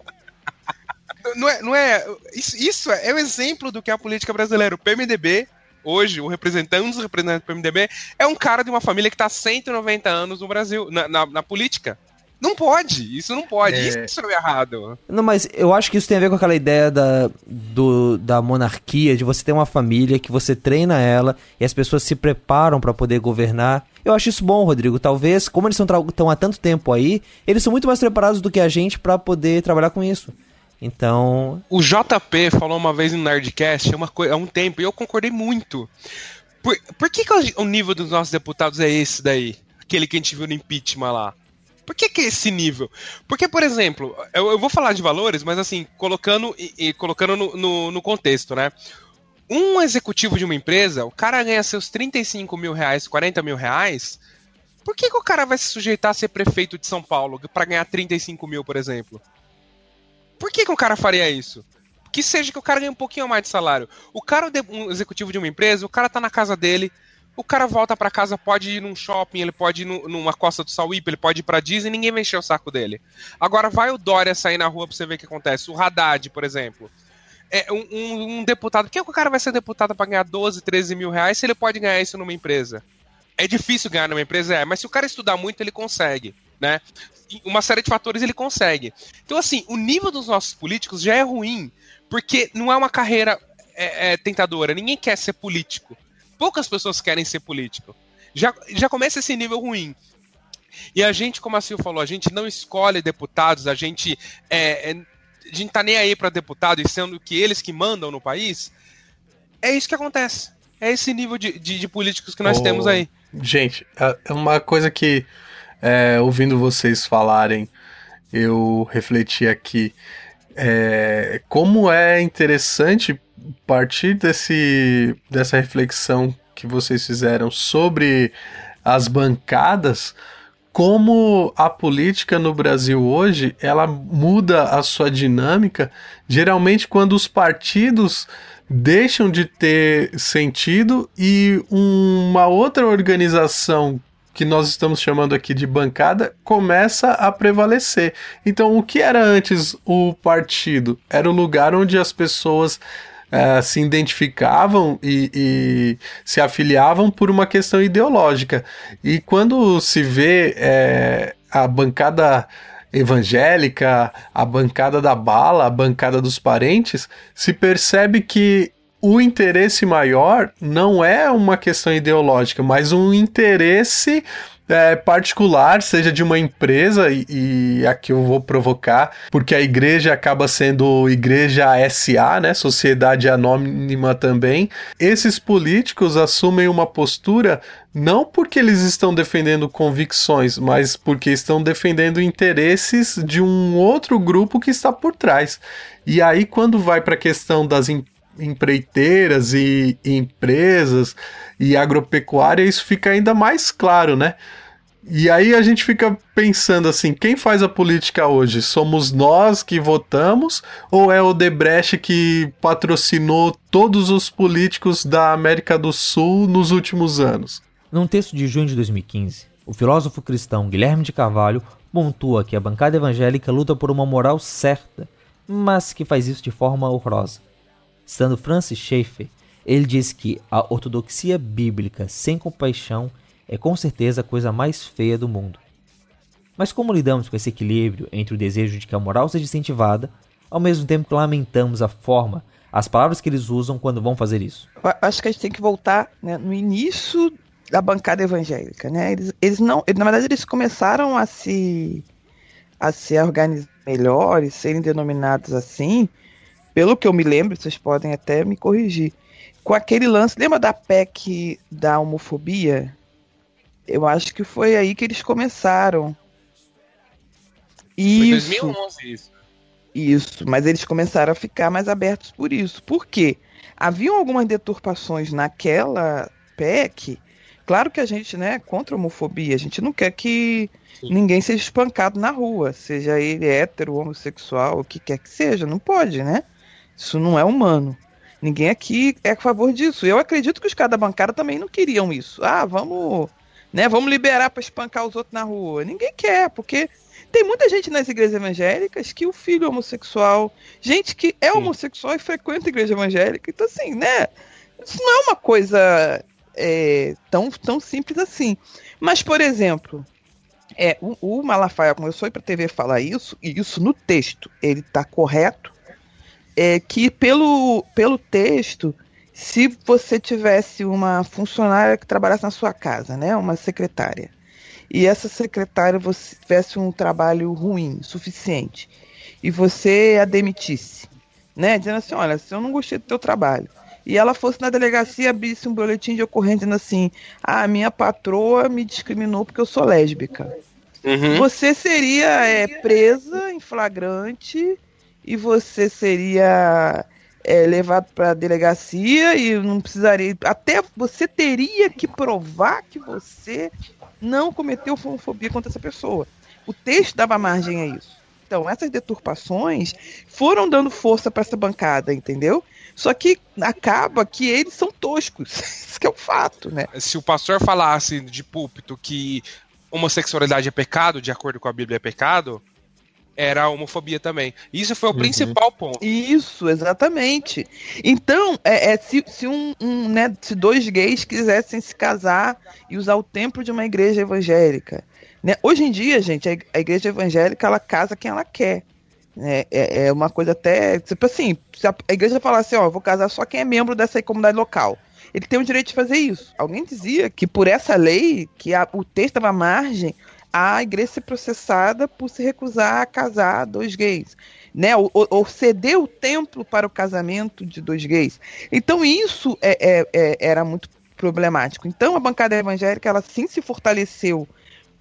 não é, não é isso, isso é, é o exemplo do que é a política brasileira. O PMDB, hoje, o representante, um dos representantes do PMDB, é um cara de uma família que está há 190 anos no Brasil, na, na, na política. Não pode, isso não pode, é... isso é errado. Não, mas eu acho que isso tem a ver com aquela ideia da, do, da monarquia, de você ter uma família que você treina ela e as pessoas se preparam para poder governar. Eu acho isso bom, Rodrigo. Talvez, como eles estão há tanto tempo aí, eles são muito mais preparados do que a gente para poder trabalhar com isso. Então. O JP falou uma vez no Nerdcast, é uma há um tempo, e eu concordei muito. Por, por que, que o nível dos nossos deputados é esse daí? Aquele que a gente viu no impeachment lá. Por que, que é esse nível? Porque, por exemplo, eu, eu vou falar de valores, mas assim, colocando, e, e colocando no, no, no, contexto, né? Um executivo de uma empresa, o cara ganha seus 35 mil reais, 40 mil reais. Por que, que o cara vai se sujeitar a ser prefeito de São Paulo para ganhar 35 mil, por exemplo? Por que, que o cara faria isso? Que seja que o cara ganhe um pouquinho mais de salário. O cara, um executivo de uma empresa, o cara tá na casa dele, o cara volta para casa, pode ir num shopping, ele pode ir numa costa do Sauípe, ele pode ir pra Disney, ninguém vai encher o saco dele. Agora vai o Dória sair na rua pra você ver o que acontece. O Haddad, por exemplo. É um, um, um deputado. Por que o cara vai ser deputado para ganhar 12, 13 mil reais se ele pode ganhar isso numa empresa? É difícil ganhar numa empresa, é, mas se o cara estudar muito, ele consegue, né? Uma série de fatores ele consegue. Então, assim, o nível dos nossos políticos já é ruim, porque não é uma carreira é, é, tentadora. Ninguém quer ser político poucas pessoas querem ser político. Já, já começa esse nível ruim. E a gente, como a Sil falou, a gente não escolhe deputados, a gente, é, é, a gente tá nem aí para deputado e sendo que eles que mandam no país. É isso que acontece. É esse nível de, de, de políticos que nós oh, temos aí. Gente, é, é uma coisa que, é, ouvindo vocês falarem, eu refleti aqui. É, como é interessante partir desse, dessa reflexão que vocês fizeram sobre as bancadas, como a política no Brasil hoje ela muda a sua dinâmica, geralmente quando os partidos deixam de ter sentido e uma outra organização que nós estamos chamando aqui de bancada começa a prevalecer. Então, o que era antes o partido? Era o lugar onde as pessoas uh, se identificavam e, e, se afiliavam por uma questão ideológica. E quando se vê é, a bancada evangélica, a bancada da bala, a bancada dos parentes, se percebe que o interesse maior não é uma questão ideológica, mas um interesse é, particular, seja de uma empresa, e, e, aqui eu vou provocar, porque a igreja acaba sendo igreja SA, né? Sociedade anônima também. Esses políticos assumem uma postura não porque eles estão defendendo convicções, mas porque estão defendendo interesses de um outro grupo que está por trás. E aí, quando vai para a questão das empreiteiras e, e empresas e agropecuária, isso fica ainda mais claro, né? E aí a gente fica pensando assim, quem faz a política hoje? Somos nós que votamos ou é o Debrecht que patrocinou todos os políticos da América do Sul nos últimos anos? Num texto de junho de 2015, o filósofo cristão Guilherme de Carvalho pontua que a bancada evangélica luta por uma moral certa, mas que faz isso de forma horrorosa. Citando Francis Schaeffer, ele diz que a ortodoxia bíblica sem compaixão é com certeza a coisa mais feia do mundo. Mas como lidamos com esse equilíbrio entre o desejo de que a moral seja incentivada, ao mesmo tempo que lamentamos a forma, as palavras que eles usam quando vão fazer isso? Acho que a gente tem que voltar né, no início da bancada evangélica, né? Eles, eles não, na verdade, eles começaram a se a se organizar melhor e serem denominados assim, pelo que eu me lembro, vocês podem até me corrigir, com aquele lance, lembra da PEC da homofobia? Eu acho que foi aí que eles começaram. Isso. Foi 2011 isso. Isso, mas eles começaram a ficar mais abertos por isso. Por quê? Haviam algumas deturpações naquela PEC. Claro que a gente, né, é contra a homofobia, a gente não quer que Sim. ninguém seja espancado na rua, seja ele hétero, homossexual, o que quer que seja, não pode, né? Isso não é humano. Ninguém aqui é a favor disso. Eu acredito que os caras da bancada também não queriam isso. Ah, vamos né? Vamos liberar para espancar os outros na rua. Ninguém quer, porque tem muita gente nas igrejas evangélicas que o filho é homossexual, gente que é Sim. homossexual e frequenta a igreja evangélica. Então, assim, né? Isso não é uma coisa é, tão, tão simples assim. Mas, por exemplo, é, o, o Malafaia começou a ir para a TV falar isso, e isso no texto, ele está correto, é que pelo, pelo texto se você tivesse uma funcionária que trabalhasse na sua casa, né, uma secretária, e essa secretária você tivesse um trabalho ruim, suficiente, e você a demitisse, né, dizendo assim, olha, se eu não gostei do teu trabalho, e ela fosse na delegacia e abrisse um boletim de ocorrência dizendo assim, ah, minha patroa me discriminou porque eu sou lésbica. Uhum. Você seria é, presa em flagrante e você seria é, levado para a delegacia e não precisaria. Até você teria que provar que você não cometeu homofobia contra essa pessoa. O texto dava margem a isso. Então, essas deturpações foram dando força para essa bancada, entendeu? Só que acaba que eles são toscos. Isso que é o fato, né? Se o pastor falasse de púlpito que homossexualidade é pecado, de acordo com a Bíblia é pecado, era a homofobia também. Isso foi o uhum. principal ponto. Isso, exatamente. Então, é, é se, se, um, um, né, se dois gays quisessem se casar e usar o templo de uma igreja evangélica. Né? Hoje em dia, gente, a, a igreja evangélica ela casa quem ela quer. É, é, é, uma coisa até. Tipo assim, se a, a igreja falasse, ó, eu vou casar só quem é membro dessa comunidade local. Ele tem o direito de fazer isso. Alguém dizia que por essa lei, que a, o texto estava à margem, a igreja ser processada por se recusar a casar dois gays. Né, ou, ou, ceder o templo para o casamento de dois gays. Então isso é, é, é, era muito problemático. Então a bancada evangélica ela sim se fortaleceu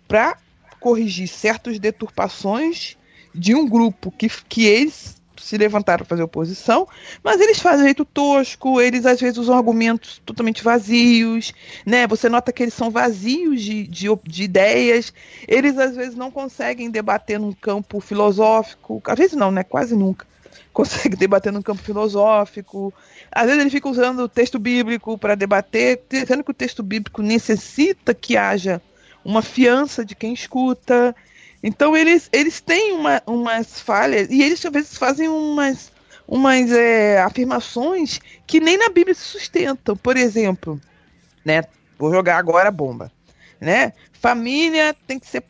para corrigir certas deturpações de um grupo que, que eles se levantaram para fazer oposição, mas eles fazem jeito tosco, eles às vezes usam argumentos totalmente vazios, né? Você nota que eles são vazios de, de, de ideias, eles às vezes não conseguem debater num campo filosófico, às vezes não, né? Quase nunca consegue debater num campo filosófico. Às vezes ele fica usando o texto bíblico para debater, sendo que o texto bíblico necessita que haja uma fiança de quem escuta. Então eles, eles têm uma, umas falhas e eles às vezes fazem umas, umas é, afirmações que nem na Bíblia se sustentam. Por exemplo, né? Vou jogar agora a bomba. Né? Família tem que ser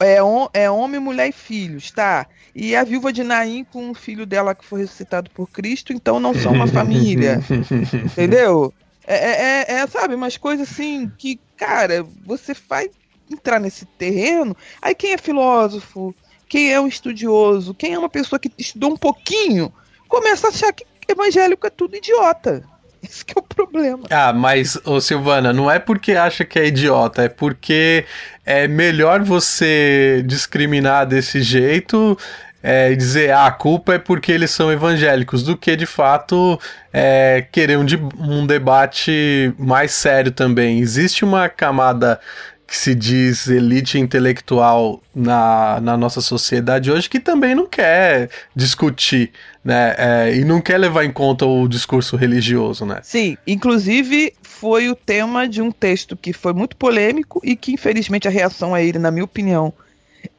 é, é homem, mulher e filhos, tá? E a viúva de Naim com o filho dela que foi ressuscitado por Cristo, então não são uma família. entendeu? É, é, é, é, sabe, umas coisas assim que, cara, você faz entrar nesse terreno, aí quem é filósofo, quem é um estudioso, quem é uma pessoa que estudou um pouquinho, começa a achar que evangélico é tudo idiota. Esse é o problema. Ah, mas, ô Silvana, não é porque acha que é idiota, é porque é melhor você discriminar desse jeito é, dizer ah, a culpa é porque eles são evangélicos, do que de fato é, querer um, um debate mais sério também. Existe uma camada que se diz elite intelectual na, na nossa sociedade hoje que também não quer discutir, né? É, e não quer levar em conta o discurso religioso, né? Sim, inclusive foi o tema de um texto que foi muito polêmico e que infelizmente a reação a ele, na minha opinião,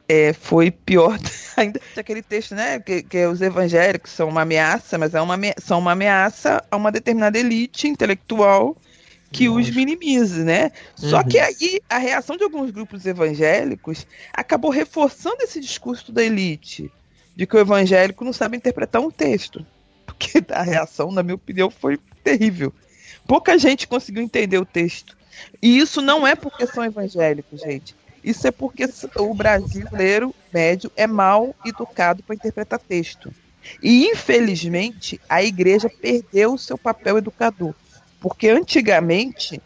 é, foi pior ainda aquele texto, né? Que, que os evangélicos são uma ameaça, mas é uma, são uma ameaça a uma determinada elite intelectual que Nossa. os minimize, né? Uhum. Só que aí a reação de alguns grupos evangélicos acabou reforçando esse discurso da elite, de que o evangélico não sabe interpretar um texto. Porque a reação, na minha opinião, foi terrível. Pouca gente conseguiu entender o texto. E isso não é porque são evangélicos, gente. Isso é porque o brasileiro médio é mal educado para interpretar texto. E, infelizmente, a igreja perdeu o seu papel educador. Porque antigamente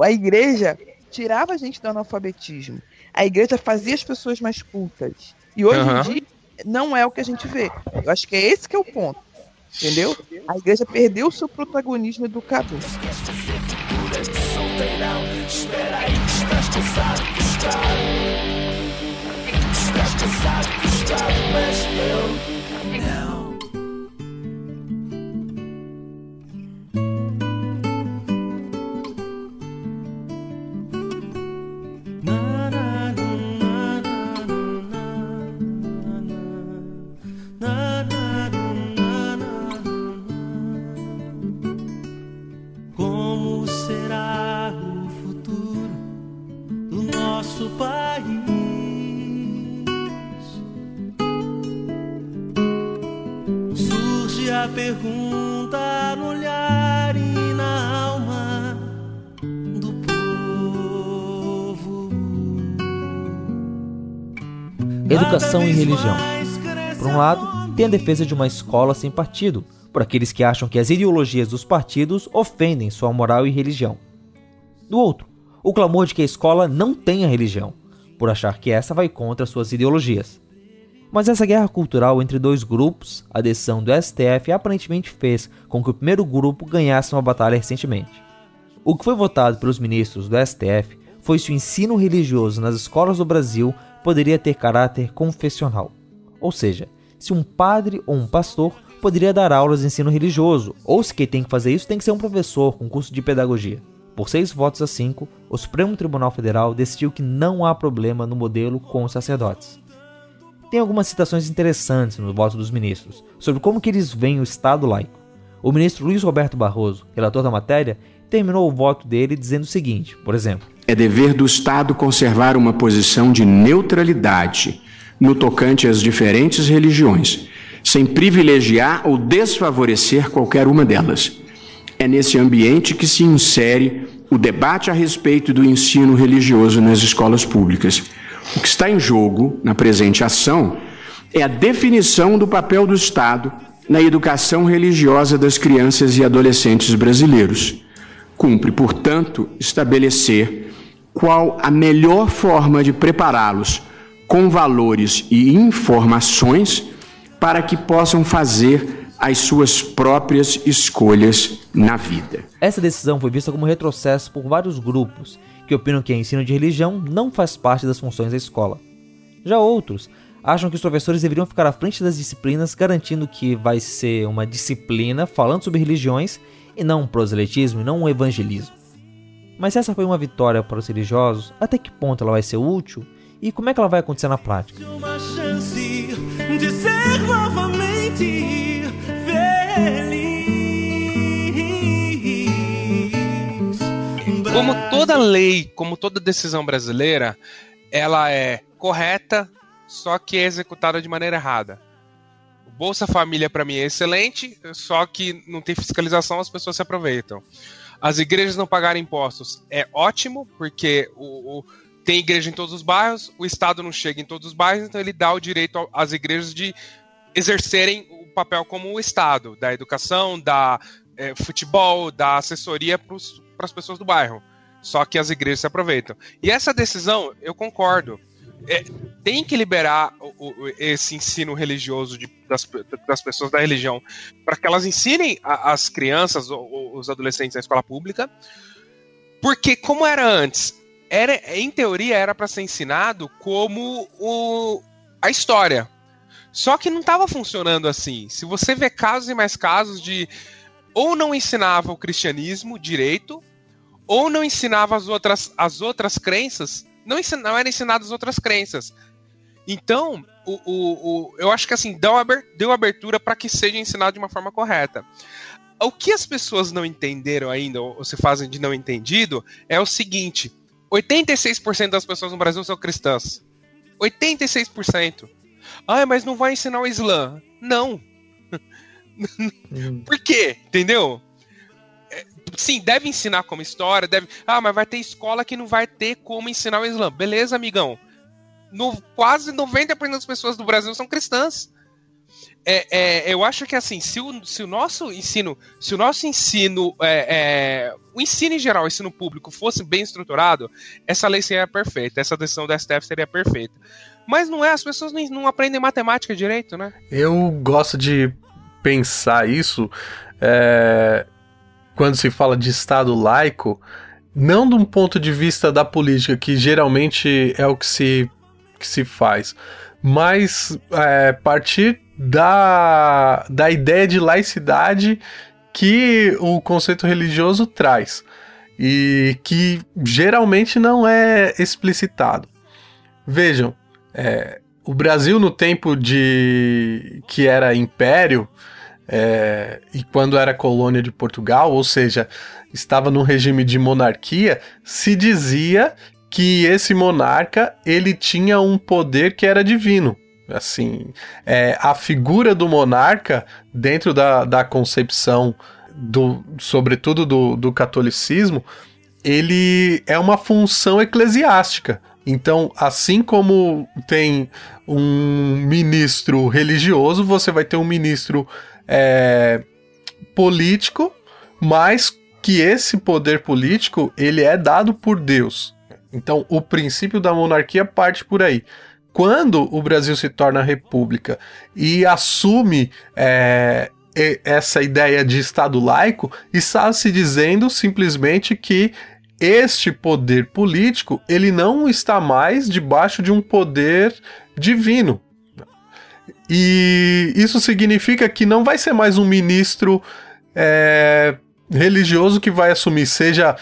a igreja tirava a gente do analfabetismo. A igreja fazia as pessoas mais cultas. E hoje uhum. em dia não é o que a gente vê. Eu acho que é esse que é o ponto. Entendeu? A igreja perdeu o seu protagonismo educador. Espera Educação e religião. Por um lado, tem a defesa de uma escola sem partido, por aqueles que acham que as ideologias dos partidos ofendem sua moral e religião. Do outro, o clamor de que a escola não tenha religião, por achar que essa vai contra suas ideologias. Mas essa guerra cultural entre dois grupos, a decisão do STF aparentemente fez com que o primeiro grupo ganhasse uma batalha recentemente. O que foi votado pelos ministros do STF foi se o ensino religioso nas escolas do Brasil poderia ter caráter confessional. Ou seja, se um padre ou um pastor poderia dar aulas de ensino religioso, ou se quem tem que fazer isso tem que ser um professor com curso de pedagogia. Por seis votos a cinco, o Supremo Tribunal Federal decidiu que não há problema no modelo com os sacerdotes tem algumas citações interessantes no voto dos ministros sobre como que eles veem o Estado laico. O ministro Luiz Roberto Barroso, relator da matéria, terminou o voto dele dizendo o seguinte, por exemplo: É dever do Estado conservar uma posição de neutralidade no tocante às diferentes religiões, sem privilegiar ou desfavorecer qualquer uma delas. É nesse ambiente que se insere o debate a respeito do ensino religioso nas escolas públicas. O que está em jogo na presente ação é a definição do papel do Estado na educação religiosa das crianças e adolescentes brasileiros. Cumpre, portanto, estabelecer qual a melhor forma de prepará-los com valores e informações para que possam fazer as suas próprias escolhas na vida. Essa decisão foi vista como retrocesso por vários grupos que opinam que o ensino de religião não faz parte das funções da escola. Já outros acham que os professores deveriam ficar à frente das disciplinas, garantindo que vai ser uma disciplina falando sobre religiões e não um proselitismo e não um evangelismo. Mas se essa foi uma vitória para os religiosos, até que ponto ela vai ser útil e como é que ela vai acontecer na prática? Uma chance de ser novamente feliz. Como toda lei, como toda decisão brasileira, ela é correta, só que é executada de maneira errada. Bolsa Família para mim é excelente, só que não tem fiscalização, as pessoas se aproveitam. As igrejas não pagarem impostos é ótimo, porque o, o, tem igreja em todos os bairros, o Estado não chega em todos os bairros, então ele dá o direito às igrejas de exercerem o papel como o Estado, da educação, da é, futebol, da assessoria para as pessoas do bairro. Só que as igrejas se aproveitam. E essa decisão, eu concordo. É, tem que liberar o, o, esse ensino religioso de, das, das, pessoas da religião para que elas ensinem a, as crianças, ou, os adolescentes na escola pública. Porque, como era antes, era, em teoria, era para ser ensinado como o, a história. Só que não estava funcionando assim. Se você vê casos e mais casos de ou não ensinava o cristianismo direito, ou não ensinava as outras, as outras crenças, não, ensin, não era ensinado as outras crenças. Então, o, o, o, eu acho que assim, deu, deu abertura para que seja ensinado de uma forma correta. O que as pessoas não entenderam ainda, ou se fazem de não entendido, é o seguinte: 86% das pessoas no Brasil são cristãs. 86%. Ah, mas não vai ensinar o Islã. Não. Por quê? Entendeu? Sim, deve ensinar como história, deve. Ah, mas vai ter escola que não vai ter como ensinar o Islã. Beleza, amigão. No, quase 90% das pessoas do Brasil são cristãs. É, é, eu acho que assim, se o, se o nosso ensino, se o nosso ensino, é, é o ensino em geral, o ensino público fosse bem estruturado, essa lei seria perfeita, essa decisão do STF seria perfeita. Mas não é, as pessoas não, não aprendem matemática direito, né? Eu gosto de pensar isso é, quando se fala de Estado laico, não de um ponto de vista da política, que geralmente é o que se, que se faz, mas é, partir da, da ideia de laicidade que o conceito religioso traz e que geralmente não é explicitado. Vejam, é, o Brasil no tempo de que era império é, e quando era colônia de Portugal, ou seja, estava num regime de monarquia, se dizia que esse monarca ele tinha um poder que era divino. Assim, é, a figura do monarca, dentro da, da concepção, do, sobretudo do, do catolicismo, ele é uma função eclesiástica. Então, assim como tem um ministro religioso, você vai ter um ministro é, político, mas que esse poder político ele é dado por Deus. Então, o princípio da monarquia parte por aí quando o Brasil se torna república e assume é, essa ideia de Estado laico, está se dizendo simplesmente que este poder político ele não está mais debaixo de um poder divino. E isso significa que não vai ser mais um ministro é, religioso que vai assumir, seja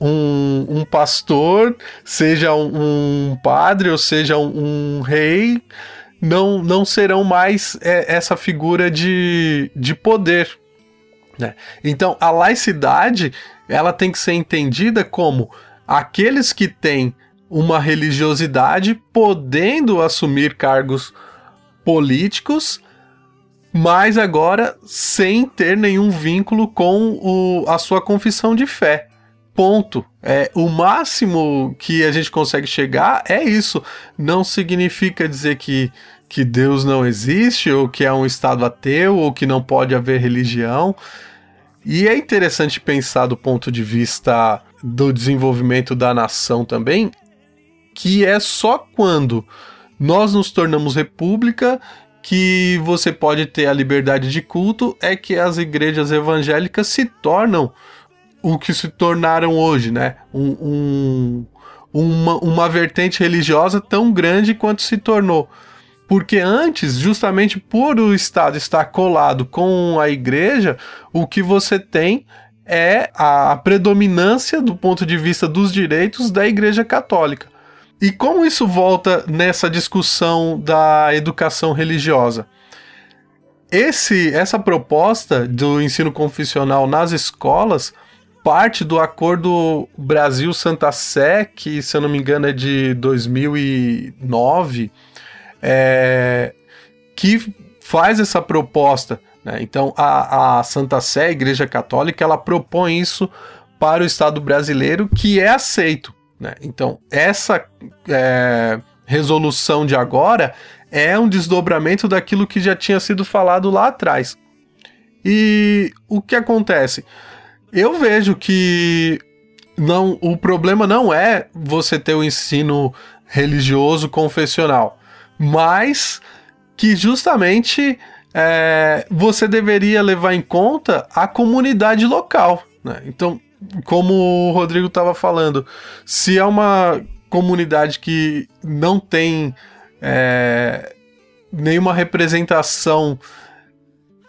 um, um pastor, seja um, um, padre ou seja um, um rei, não, não serão mais é, essa figura de, de poder. Né? Então, a laicidade ela tem que ser entendida como aqueles que têm uma religiosidade podendo assumir cargos políticos, mas agora sem ter nenhum vínculo com o, a sua confissão de fé ponto. É, o máximo que a gente consegue chegar é isso. Não significa dizer que, que Deus não existe, ou que é um estado ateu, ou que não pode haver religião. E é interessante pensar do ponto de vista do desenvolvimento da nação também, que é só quando nós nos tornamos república que você pode ter a liberdade de culto, é que as igrejas evangélicas se tornam o que se tornaram hoje, né? Um, um, uma, uma vertente religiosa tão grande quanto se tornou. Porque antes, justamente por o Estado estar colado com a igreja, o que você tem é a predominância do ponto de vista dos direitos da Igreja Católica. E como isso volta nessa discussão da educação religiosa? Esse, essa proposta do ensino confessional nas escolas parte do acordo Brasil-Santa Sé, que se eu não me engano é de 2009, é, que faz essa proposta. Né? Então a, a Santa Sé, a Igreja Católica, ela propõe isso para o Estado brasileiro, que é aceito. Né? Então essa é, resolução de agora é um desdobramento daquilo que já tinha sido falado lá atrás. E o que acontece? Eu vejo que não, o problema não é você ter o ensino religioso confessional, mas que justamente é, você deveria levar em conta a comunidade local. Né? Então, como o Rodrigo estava falando, se é uma comunidade que não tem é, nenhuma representação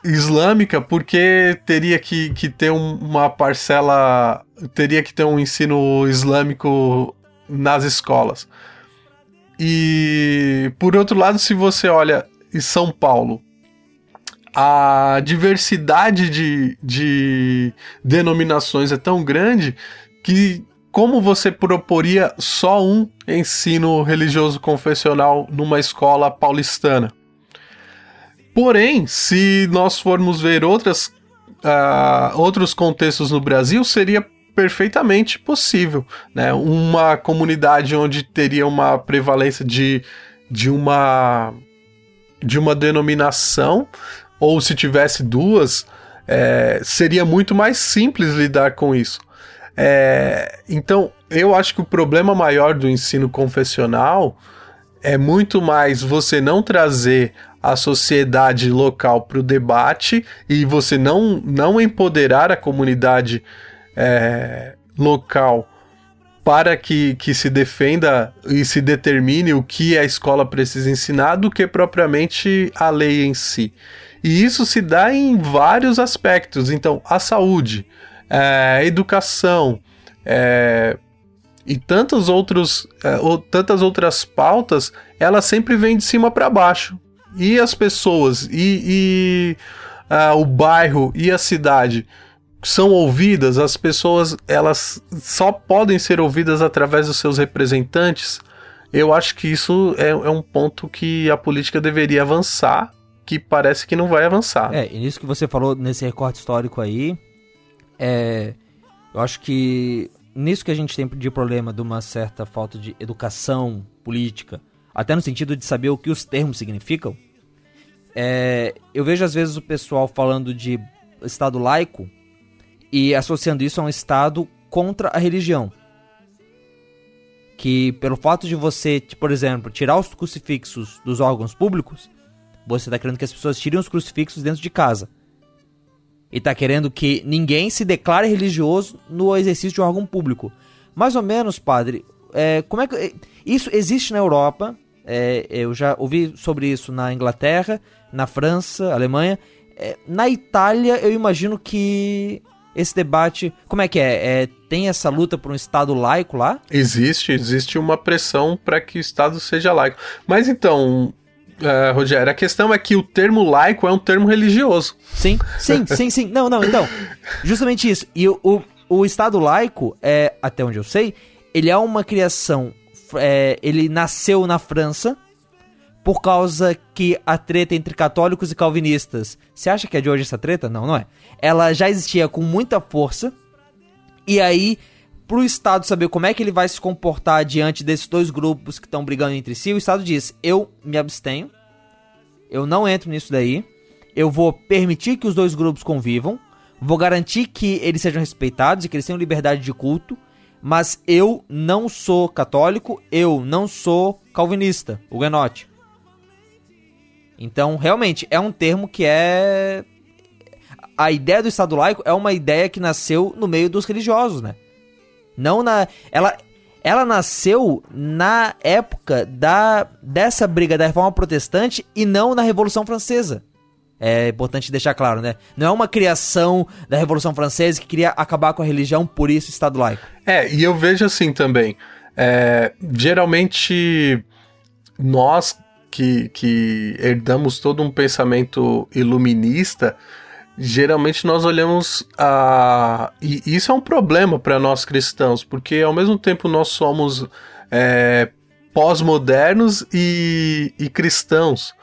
islâmica, porque teria que, que ter um, uma parcela, teria que ter um ensino islâmico nas escolas. E por outro lado, se você olha em São Paulo, a diversidade de, de denominações é tão grande que como você proporia só um ensino religioso confessional numa escola paulistana? Porém, se nós formos ver outras, uh, outros contextos no Brasil, seria perfeitamente possível. Né? Uma comunidade onde teria uma prevalência de, de, uma, de uma denominação, ou se tivesse duas, é, seria muito mais simples lidar com isso. É, então, eu acho que o problema maior do ensino confessional é muito mais você não trazer a sociedade local para o debate e você não, não empoderar a comunidade é, local para que, que se defenda e se determine o que a escola precisa ensinar do que propriamente a lei em si. E isso se dá em vários aspectos. Então, a saúde, a educação, é, e tantos outros, é, ou, tantas outras pautas, ela sempre vem de cima para baixo e as pessoas e, e uh, o bairro e a cidade são ouvidas, as pessoas elas só podem ser ouvidas através dos seus representantes. Eu acho que isso é, é um ponto que a política deveria avançar, que parece que não vai avançar. É, e nisso que você falou nesse recorte histórico aí, é, eu acho que nisso que a gente tem de problema de uma certa falta de educação política, até no sentido de saber o que os termos significam. É, eu vejo às vezes o pessoal falando de Estado laico e associando isso a um Estado contra a religião. Que pelo fato de você, por exemplo, tirar os crucifixos dos órgãos públicos, você está querendo que as pessoas tirem os crucifixos dentro de casa. E está querendo que ninguém se declare religioso no exercício de um órgão público. Mais ou menos, padre, é, como é que. Isso existe na Europa, é, eu já ouvi sobre isso na Inglaterra, na França, Alemanha. É, na Itália, eu imagino que esse debate. Como é que é? é tem essa luta por um Estado laico lá? Existe, existe uma pressão para que o Estado seja laico. Mas então, uh, Rogério, a questão é que o termo laico é um termo religioso. Sim, sim, sim, sim. Não, não, então. Justamente isso. E o, o, o Estado laico, é, até onde eu sei, ele é uma criação é, ele nasceu na França por causa que a treta entre católicos e calvinistas. Você acha que é de hoje essa treta? Não, não é. Ela já existia com muita força. E aí, pro Estado saber como é que ele vai se comportar diante desses dois grupos que estão brigando entre si, o Estado diz: eu me abstenho, eu não entro nisso daí, eu vou permitir que os dois grupos convivam, vou garantir que eles sejam respeitados e que eles tenham liberdade de culto mas eu não sou católico, eu não sou calvinista, huguenote. Então, realmente, é um termo que é. A ideia do Estado laico é uma ideia que nasceu no meio dos religiosos, né? Não na. Ela, ela nasceu na época da dessa briga da reforma protestante e não na Revolução Francesa. É importante deixar claro, né? Não é uma criação da Revolução Francesa que queria acabar com a religião, por isso Estado laico. É, e eu vejo assim também. É, geralmente, nós que, que herdamos todo um pensamento iluminista, geralmente nós olhamos a. E isso é um problema para nós cristãos, porque ao mesmo tempo nós somos é, pós-modernos e, e cristãos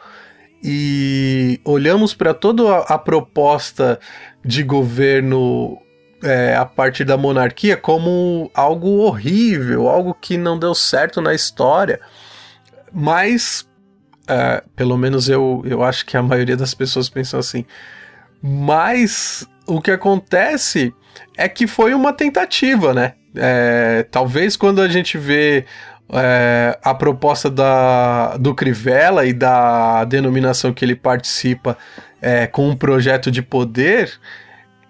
e olhamos para toda a, a, proposta de governo é, a partir da monarquia como algo horrível, algo que não deu certo na história. Mas, é, pelo menos eu, eu acho que a maioria das pessoas pensam assim. Mas o que acontece é que foi uma tentativa, né? É, talvez quando a gente vê é, a proposta da, do Crivella e da denominação que ele participa é, com um projeto de poder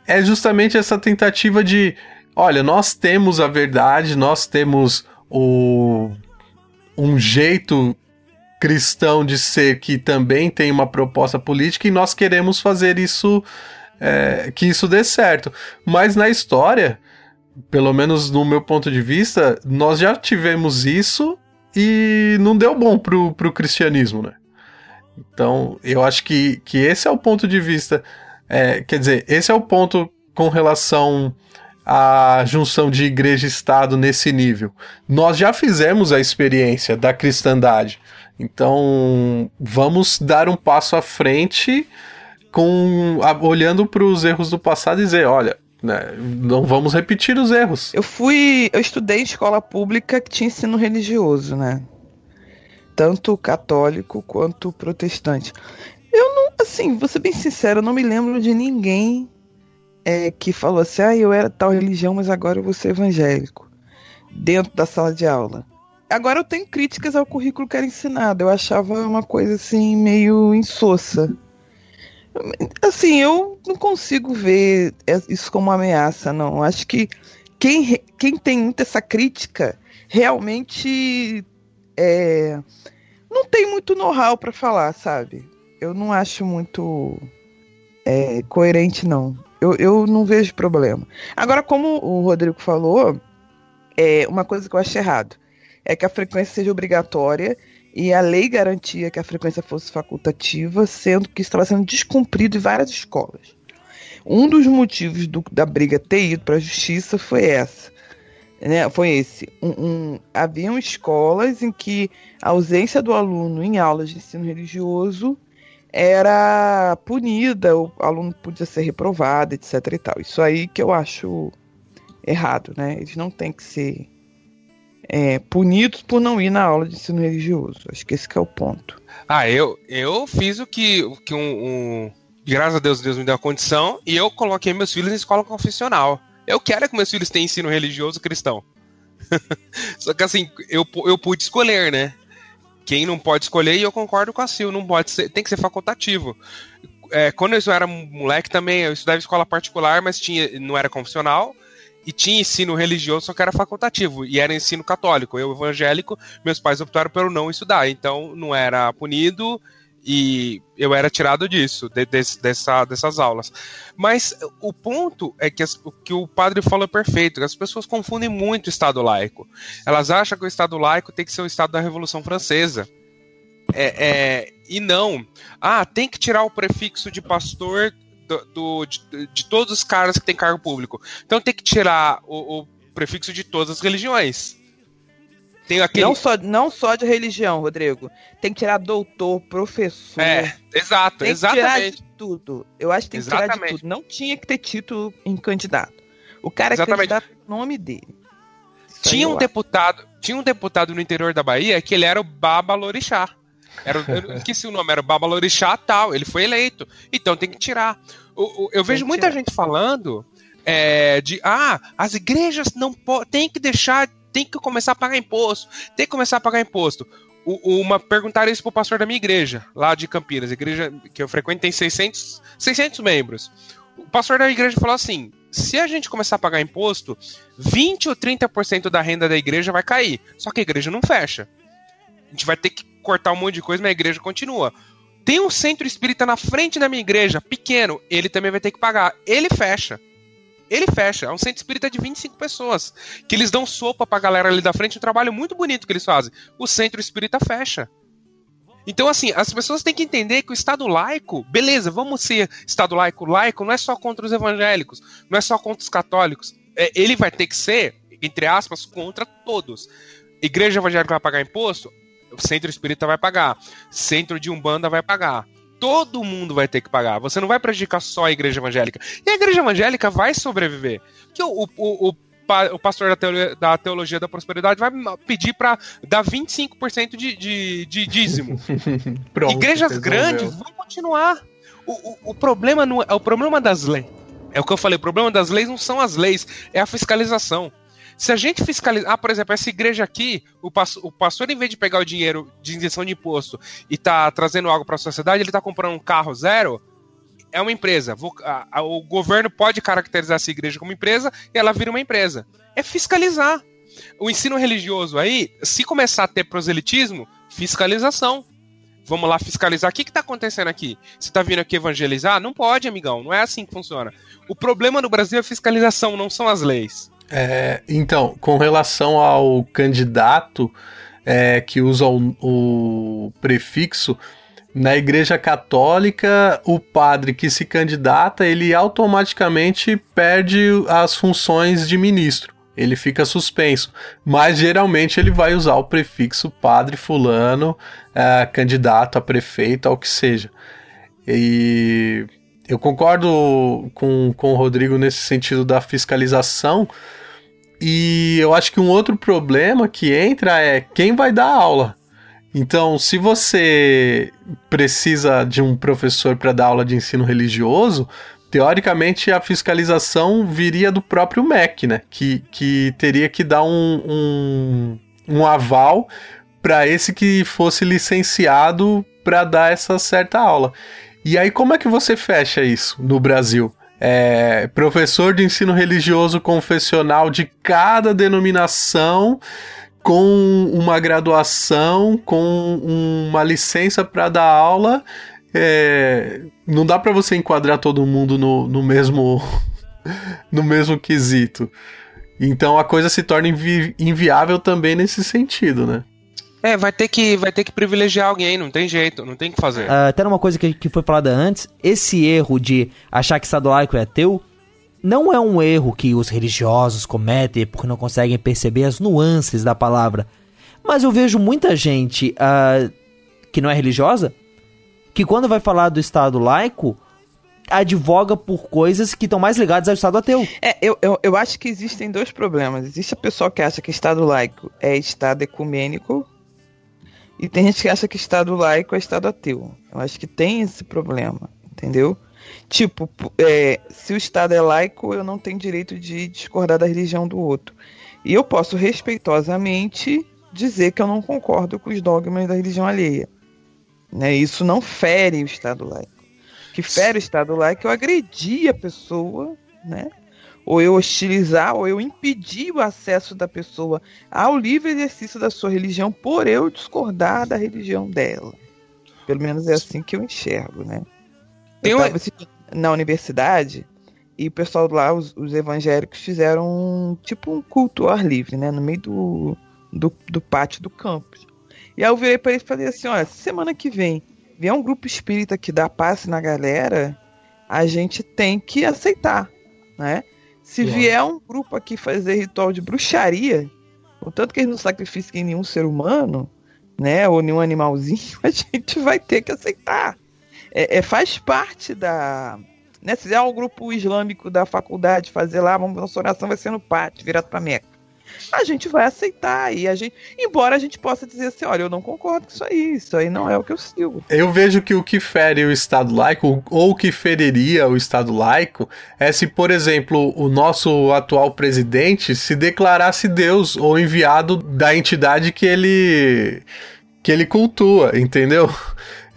é justamente essa tentativa de olha, nós temos a verdade, nós temos o um jeito cristão de ser que também tem uma proposta política e nós queremos fazer isso é, que isso dê certo. Mas na história, pelo menos no meu ponto de vista, nós já tivemos isso e não deu bom pro, pro cristianismo, né? Então, eu acho que, que esse é o ponto de vista. É, quer dizer, esse é o ponto com relação à junção de igreja e Estado nesse nível. Nós já fizemos a experiência da cristandade. Então, vamos dar um passo à frente com a, olhando para os erros do passado e dizer, olha, né, não vamos repetir os erros. Eu fui, eu estudei escola pública que tinha ensino religioso, né? Tanto católico quanto protestante. Eu não, assim, vou ser bem sincero, eu não me lembro de ninguém é, que falou assim, ah, eu era tal religião, mas agora eu vou ser evangélico. Dentro da sala de aula. Agora eu tenho críticas ao currículo que era ensinado. Eu achava uma coisa assim meio insossa. Assim, eu não consigo ver isso como uma ameaça, não. Acho que quem, quem tem muita essa crítica realmente é, não tem muito know-how para falar, sabe? Eu não acho muito é, coerente, não. Eu, eu não vejo problema. Agora, como o Rodrigo falou, é uma coisa que eu acho errado é que a frequência seja obrigatória e a lei garantia que a frequência fosse facultativa, sendo que estava sendo descumprido em várias escolas. Um dos motivos do, da briga ter ido para a justiça foi essa. Né, foi esse. Um, um, haviam escolas em que a ausência do aluno em aulas de ensino religioso era punida, o aluno podia ser reprovado, etc. E tal. Isso aí que eu acho errado, né? Eles não têm que ser é, punidos por não ir na aula de ensino religioso. Acho que esse que é o ponto. Ah, eu, eu fiz o que, o que um, um, Graças a Deus, Deus me deu a condição e eu coloquei meus filhos em escola confessional. Eu quero que meus filhos tenham ensino religioso cristão. Só que assim, eu, eu pude escolher, né? Quem não pode escolher, e eu concordo com a Sil, não pode ser, tem que ser facultativo. É, quando eu era moleque também, eu estudava em escola particular, mas tinha, não era confessional e tinha ensino religioso, só que era facultativo, e era ensino católico. Eu, evangélico, meus pais optaram pelo não estudar, então não era punido e eu era tirado disso, de, de, dessa, dessas aulas. Mas o ponto é que as, o que o padre falou é perfeito, as pessoas confundem muito o Estado laico. Elas acham que o Estado laico tem que ser o Estado da Revolução Francesa. É, é, e não. Ah, tem que tirar o prefixo de pastor do, do de, de, todos os caras que têm cargo público. Então tem que tirar o, o prefixo de todas as religiões. Tem aquele... não, só, não só de religião, Rodrigo. Tem que tirar doutor, professor. É, exato, tem exatamente. Que tirar de tudo. Eu acho que tem que exatamente. tirar de tudo. Não tinha que ter título em candidato. O cara é candidato o nome dele. Isso tinha um deputado, tinha um deputado no interior da Bahia que ele era o Baba Lorixá. Era, eu esqueci o nome, era Babalorixá tal. Ele foi eleito. Então tem que tirar. O, o, eu vejo muita tirar. gente falando é, de ah, as igrejas não tem que deixar, tem que começar a pagar imposto, tem que começar a pagar imposto. O, uma perguntaram isso pro pastor da minha igreja, lá de Campinas, igreja que eu frequento tem 600, 600 membros. O pastor da igreja falou assim: se a gente começar a pagar imposto, 20 ou 30% da renda da igreja vai cair. Só que a igreja não fecha. A gente vai ter que cortar um monte de coisa, mas a igreja continua. Tem um centro espírita na frente da minha igreja, pequeno, ele também vai ter que pagar. Ele fecha. Ele fecha. É um centro espírita de 25 pessoas. Que eles dão sopa pra galera ali da frente, um trabalho muito bonito que eles fazem. O centro espírita fecha. Então, assim, as pessoas têm que entender que o Estado laico, beleza, vamos ser Estado laico. Laico não é só contra os evangélicos, não é só contra os católicos. É, ele vai ter que ser, entre aspas, contra todos. Igreja evangélica vai pagar imposto? O centro espírita vai pagar. Centro de Umbanda vai pagar. Todo mundo vai ter que pagar. Você não vai prejudicar só a igreja evangélica. E a igreja evangélica vai sobreviver. Que o, o, o o pastor da teologia, da prosperidade vai pedir para dar 25% de, de, de dízimo. Pronto, Igrejas grandes vão continuar. O, o, o, problema não é o problema das leis. É o que eu falei, o problema das leis não são as leis, é a fiscalização. Se a gente fiscalizar, ah, por exemplo, essa igreja aqui, o, pastor, o pastor, em vez de pegar o dinheiro de isenção de imposto e tá trazendo algo para a sociedade, ele tá comprando um carro zero, é uma empresa. O governo pode caracterizar essa igreja como empresa e ela vira uma empresa. É fiscalizar. O ensino religioso aí, se começar a ter proselitismo, fiscalização. Vamos lá fiscalizar. O que está acontecendo aqui? Você está vindo aqui evangelizar? Não pode, amigão. Não é assim que funciona. O problema no Brasil é fiscalização, não são as leis. É, então, com relação ao candidato é, que usa o, o prefixo, na Igreja Católica, o padre que se candidata, ele automaticamente perde as funções de ministro. Ele fica suspenso. Mas geralmente ele vai usar o prefixo padre fulano, é, candidato a prefeito, ao que seja. E eu concordo com, com o Rodrigo nesse sentido da fiscalização. E eu acho que um outro problema que entra é quem vai dar aula. Então, se você precisa de um professor para dar aula de ensino religioso, teoricamente a fiscalização viria do próprio MEC, né? Que, que teria que dar um, um, um aval para esse que fosse licenciado para dar essa certa aula. E aí, como é que você fecha isso no Brasil? É, professor de ensino religioso confessional de cada denominação com uma graduação, com uma licença para dar aula, é, não dá para você enquadrar todo mundo no, no mesmo no mesmo quesito. Então a coisa se torna invi inviável também nesse sentido, né? É, vai ter que vai ter que privilegiar alguém, não tem jeito, não tem que fazer. Uh, até uma coisa que, que foi falada antes, esse erro de achar que Estado laico é ateu não é um erro que os religiosos cometem porque não conseguem perceber as nuances da palavra. Mas eu vejo muita gente uh, que não é religiosa que quando vai falar do Estado laico advoga por coisas que estão mais ligadas ao Estado ateu. É, eu, eu, eu acho que existem dois problemas. Existe a pessoa que acha que Estado laico é Estado ecumênico e tem gente que acha que Estado laico é Estado ateu. Eu acho que tem esse problema, entendeu? Tipo, é, se o Estado é laico, eu não tenho direito de discordar da religião do outro. E eu posso respeitosamente dizer que eu não concordo com os dogmas da religião alheia. Né? Isso não fere o Estado laico. O que fere o Estado laico é eu agredir a pessoa, né? Ou eu hostilizar, ou eu impedir o acesso da pessoa ao livre exercício da sua religião por eu discordar da religião dela. Pelo menos é assim que eu enxergo, né? Tem eu na universidade e o pessoal lá, os, os, evangélicos, fizeram um, tipo um culto ao ar livre, né? No meio do, do, do pátio do campus. E aí eu virei para eles e falei assim: olha, semana que vem vier um grupo espírita que dá passe na galera, a gente tem que aceitar, né? Se vier um grupo aqui fazer ritual de bruxaria, contanto que eles não sacrifiquem nenhum ser humano, né, ou nenhum animalzinho, a gente vai ter que aceitar é, é, faz parte da. Né, se é um grupo islâmico da faculdade fazer lá, vamos, nossa oração vai ser no pátio, virado para Meca. A gente vai aceitar e a gente, embora a gente possa dizer assim, olha, eu não concordo com isso aí, isso aí não é o que eu sigo. Eu vejo que o que fere o Estado laico, ou o que feriria o Estado laico, é se, por exemplo, o nosso atual presidente se declarasse Deus ou enviado da entidade que ele que ele cultua, entendeu?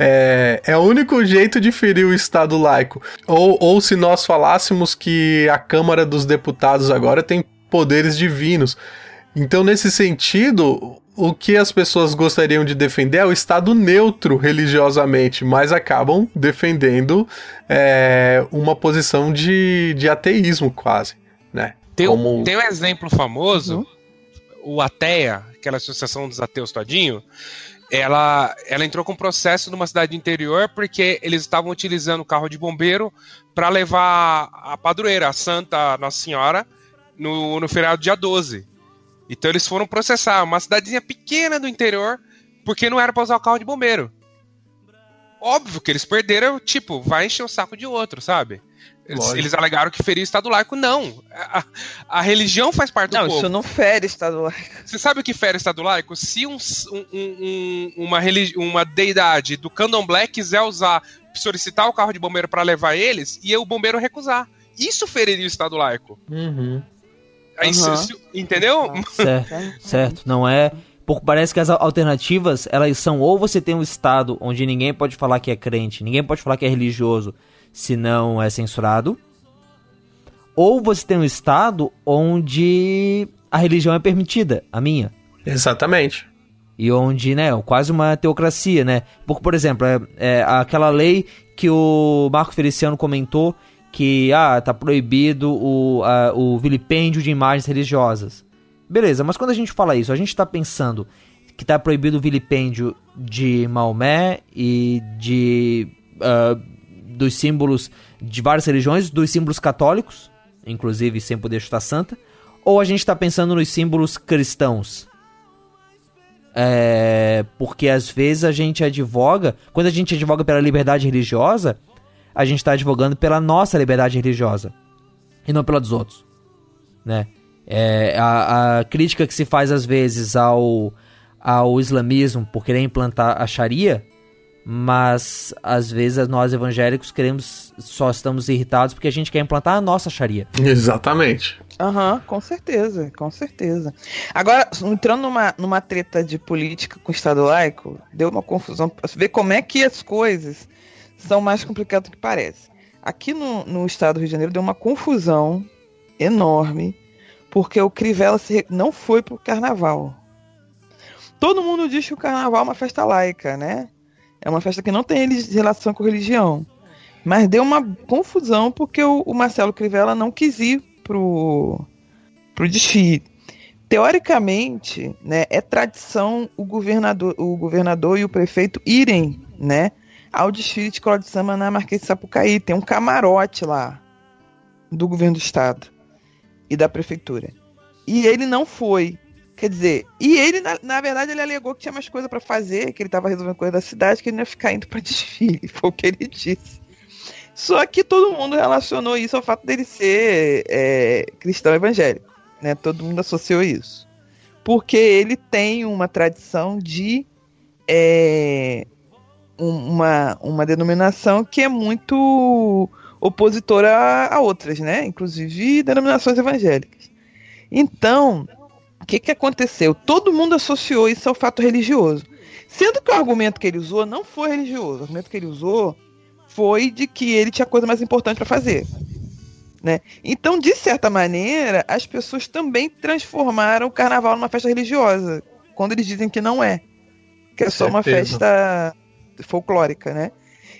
É, é o único jeito de ferir o Estado laico. Ou, ou se nós falássemos que a Câmara dos Deputados agora tem poderes divinos. Então, nesse sentido, o que as pessoas gostariam de defender é o Estado neutro religiosamente, mas acabam defendendo é, uma posição de, de ateísmo quase, né? Tem, Como... tem um exemplo famoso, uhum. o ATEA, aquela associação dos ateus todinho, ela, ela entrou com um processo numa cidade interior porque eles estavam utilizando o carro de bombeiro para levar a padroeira, a Santa Nossa Senhora, no, no feriado dia 12. Então eles foram processar uma cidadezinha pequena do interior porque não era para usar o carro de bombeiro. Óbvio que eles perderam, tipo, vai encher o saco de outro, sabe? Eles, eles, alegaram que feria o Estado laico. Não. A, a religião faz parte não, do povo. Não, isso não fere Estado laico. Você sabe o que fere Estado laico? Se um, um, um, uma, religi uma deidade do candomblé quiser usar, solicitar o carro de bombeiro para levar eles, e o bombeiro recusar. Isso feriria o Estado laico. Uhum. Aí, uhum. se, se, entendeu? Certo, certo. Não é... Porque parece que as alternativas, elas são ou você tem um estado onde ninguém pode falar que é crente, ninguém pode falar que é religioso, se não é censurado. Ou você tem um estado onde a religião é permitida, a minha. Exatamente. E onde, né, quase uma teocracia, né? Porque, por exemplo, é, é aquela lei que o Marco Feliciano comentou que, ah, tá proibido o, a, o vilipêndio de imagens religiosas. Beleza, mas quando a gente fala isso, a gente tá pensando que tá proibido o vilipêndio de Maomé e de uh, dos símbolos de várias religiões, dos símbolos católicos, inclusive sem poder chutar santa, ou a gente está pensando nos símbolos cristãos? É, porque às vezes a gente advoga, quando a gente advoga pela liberdade religiosa, a gente está advogando pela nossa liberdade religiosa e não pela dos outros, né? É, a, a crítica que se faz às vezes ao, ao islamismo por querer implantar a Sharia mas às vezes nós evangélicos queremos só estamos irritados porque a gente quer implantar a nossa Sharia. Exatamente. Aham, uhum, com certeza, com certeza. Agora, entrando numa, numa treta de política com o Estado laico, deu uma confusão. Ver como é que as coisas são mais complicadas do que parece. Aqui no, no estado do Rio de Janeiro deu uma confusão enorme, porque o Crivella se, não foi pro carnaval. Todo mundo diz que o carnaval é uma festa laica, né? É uma festa que não tem relação com religião. Mas deu uma confusão porque o, o Marcelo Crivella não quis ir pro, pro desfile. Teoricamente, né, é tradição o governador, o governador e o prefeito irem, né, ao desfile de escola de samba na Marquês de Sapucaí. Tem um camarote lá do governo do estado e da prefeitura. E ele não foi. Quer dizer, e ele, na, na verdade, ele alegou que tinha mais coisa para fazer, que ele estava resolvendo coisa da cidade, que ele não ia ficar indo para desfile. Foi o que ele disse. Só que todo mundo relacionou isso ao fato dele ser é, cristão evangélico. Né? Todo mundo associou isso. Porque ele tem uma tradição de é, uma, uma denominação que é muito opositora a, a outras, né? Inclusive denominações evangélicas. Então, o que, que aconteceu? Todo mundo associou isso ao fato religioso. Sendo que o argumento que ele usou não foi religioso. O argumento que ele usou foi de que ele tinha coisa mais importante para fazer. Né? Então, de certa maneira, as pessoas também transformaram o carnaval numa festa religiosa, quando eles dizem que não é. Que é só uma festa folclórica, né?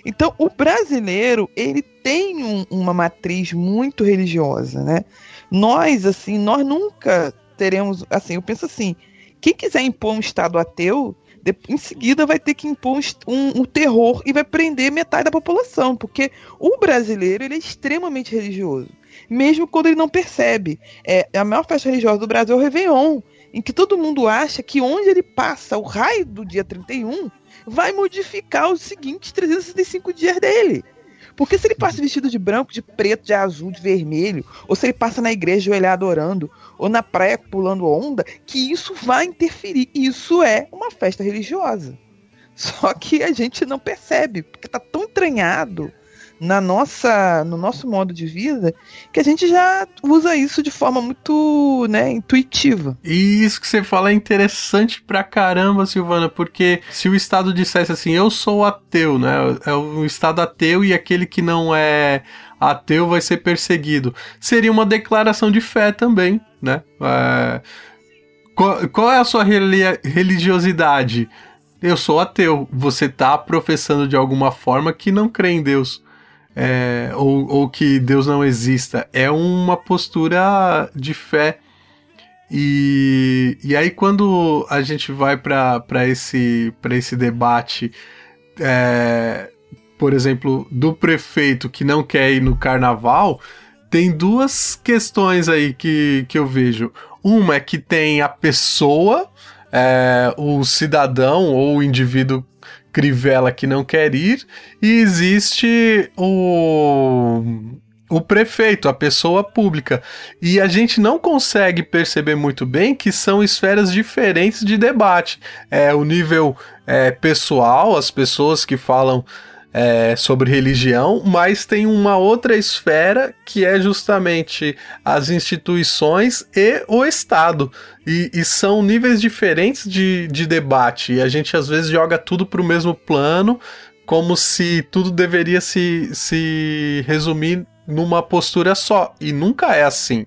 Então, o brasileiro, ele tem um, uma matriz muito religiosa, né? Nós, assim, nós nunca teremos, assim, eu penso assim, quem quiser impor um Estado ateu, de, em seguida vai ter que impor um, um, terror e vai prender metade da população, porque o brasileiro ele é extremamente religioso, mesmo quando ele não percebe. É, a maior festa religiosa do Brasil é o Réveillon, em que todo mundo acha que onde ele passa o raio do dia 31 vai modificar os seguintes 365 dias dele. Porque se ele passa vestido de branco, de preto, de azul, de vermelho, ou se ele passa na igreja joelhado orando, ou na praia pulando onda, que isso vai interferir. Isso é uma festa religiosa. Só que a gente não percebe, porque está tão entranhado na nossa, no nosso modo de vida que a gente já usa isso de forma muito né, intuitiva. E isso que você fala é interessante pra caramba, Silvana, porque se o Estado dissesse assim, eu sou ateu, né? É um Estado ateu e aquele que não é ateu vai ser perseguido. Seria uma declaração de fé também, né? É... Qual, qual é a sua religiosidade? Eu sou ateu. Você está professando de alguma forma que não crê em Deus é, ou, ou que Deus não exista. É uma postura de fé. E, e aí, quando a gente vai para esse, esse debate, é, por exemplo, do prefeito que não quer ir no carnaval, tem duas questões aí que, que eu vejo. Uma é que tem a pessoa, é, o cidadão ou o indivíduo Crivella que não quer ir, e existe o o prefeito, a pessoa pública. E a gente não consegue perceber muito bem que são esferas diferentes de debate. É o nível é, pessoal, as pessoas que falam é, sobre religião, mas tem uma outra esfera que é justamente as instituições e o Estado. E, e são níveis diferentes de, de debate. E a gente às vezes joga tudo para o mesmo plano como se tudo deveria se, se resumir numa postura só. E nunca é assim.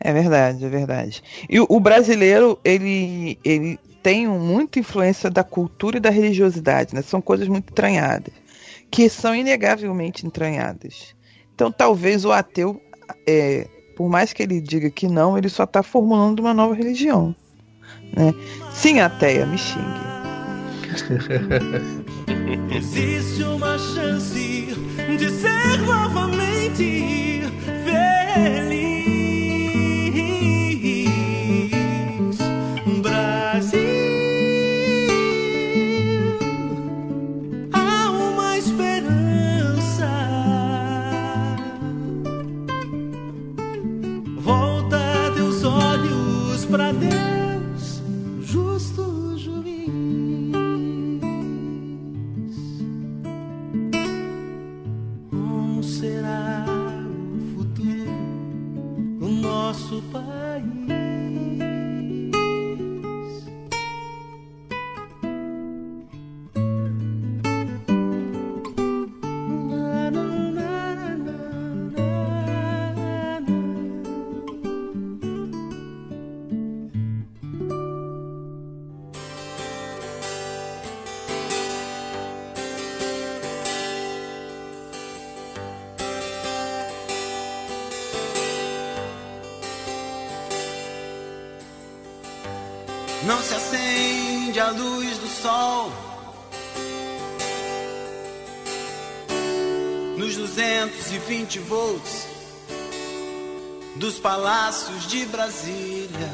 É verdade, é verdade. E o, brasileiro, ele, ele tem muita influência da cultura e da religiosidade, né? São coisas muito entranhadas, que são inegavelmente entranhadas. Então, talvez o ateu, é, por mais que ele diga que não, ele só está formulando uma nova religião. Né? Sim, ateia, me xingue. Existe uma chance de ser novamente feliz. Para Deus, 220 volts dos palácios de Brasília.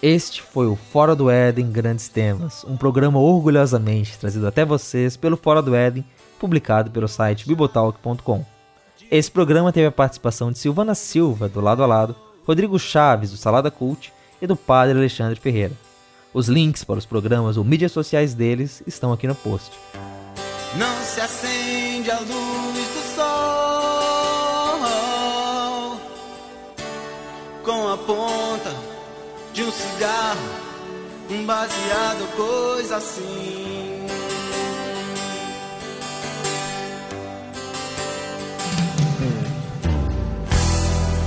Este foi o Fora do Éden Grandes Temas, um programa orgulhosamente trazido até vocês pelo Fora do Éden, publicado pelo site bibotalk.com. Esse programa teve a participação de Silvana Silva, do Lado a Lado, Rodrigo Chaves, do Salada Cult, e do Padre Alexandre Ferreira. Os links para os programas ou mídias sociais deles estão aqui no post. Não se acende a luz do sol com a ponta de um cigarro, um baseado, coisa assim.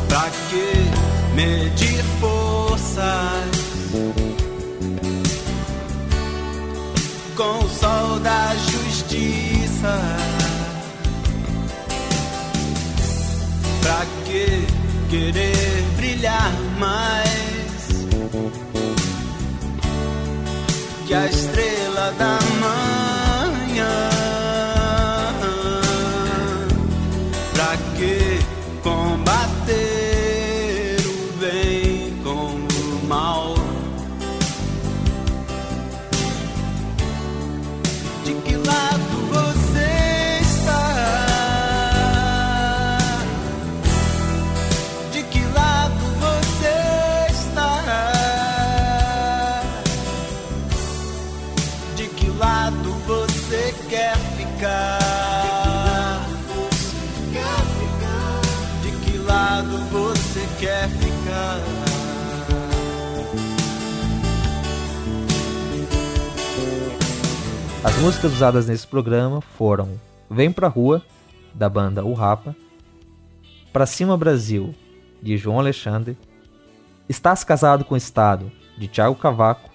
Pra que medir forças com o sol da justiça? Pra que querer brilhar mais que a estrela da manhã? Você quer ficar? De que lado você quer ficar? As músicas usadas nesse programa foram Vem Pra Rua, da banda O Rapa, Pra Cima Brasil, de João Alexandre, Estás Casado com o Estado, de Tiago Cavaco,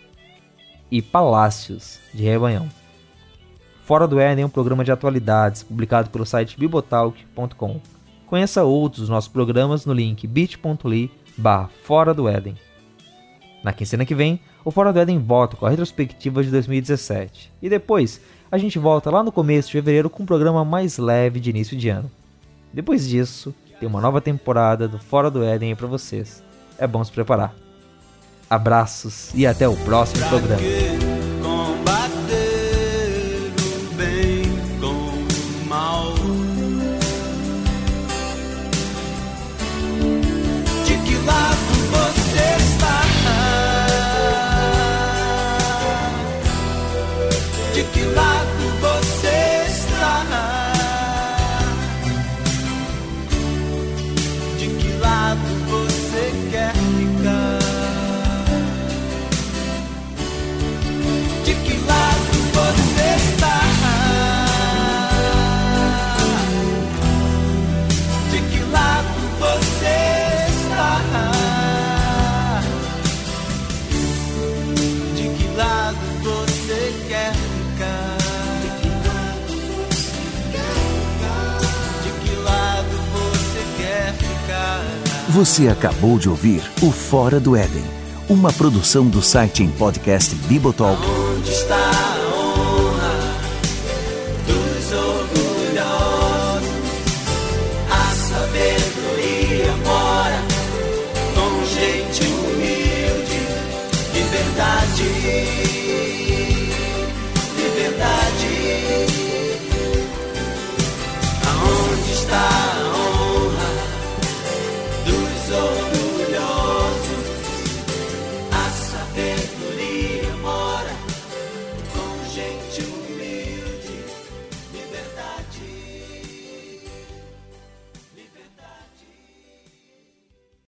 e Palácios, de Rebanhão. Fora do Éden é um programa de atualidades publicado pelo site bibotalk.com. Conheça outros dos nossos programas no link bit.ly Fora do Éden. Na quinzena que vem, o Fora do Éden volta com a retrospectiva de 2017. E depois, a gente volta lá no começo de fevereiro com um programa mais leve de início de ano. Depois disso, tem uma nova temporada do Fora do Éden pra vocês. É bom se preparar. Abraços e até o próximo programa. De que Você acabou de ouvir o Fora do Éden, uma produção do site em podcast Bibotalk. Onde está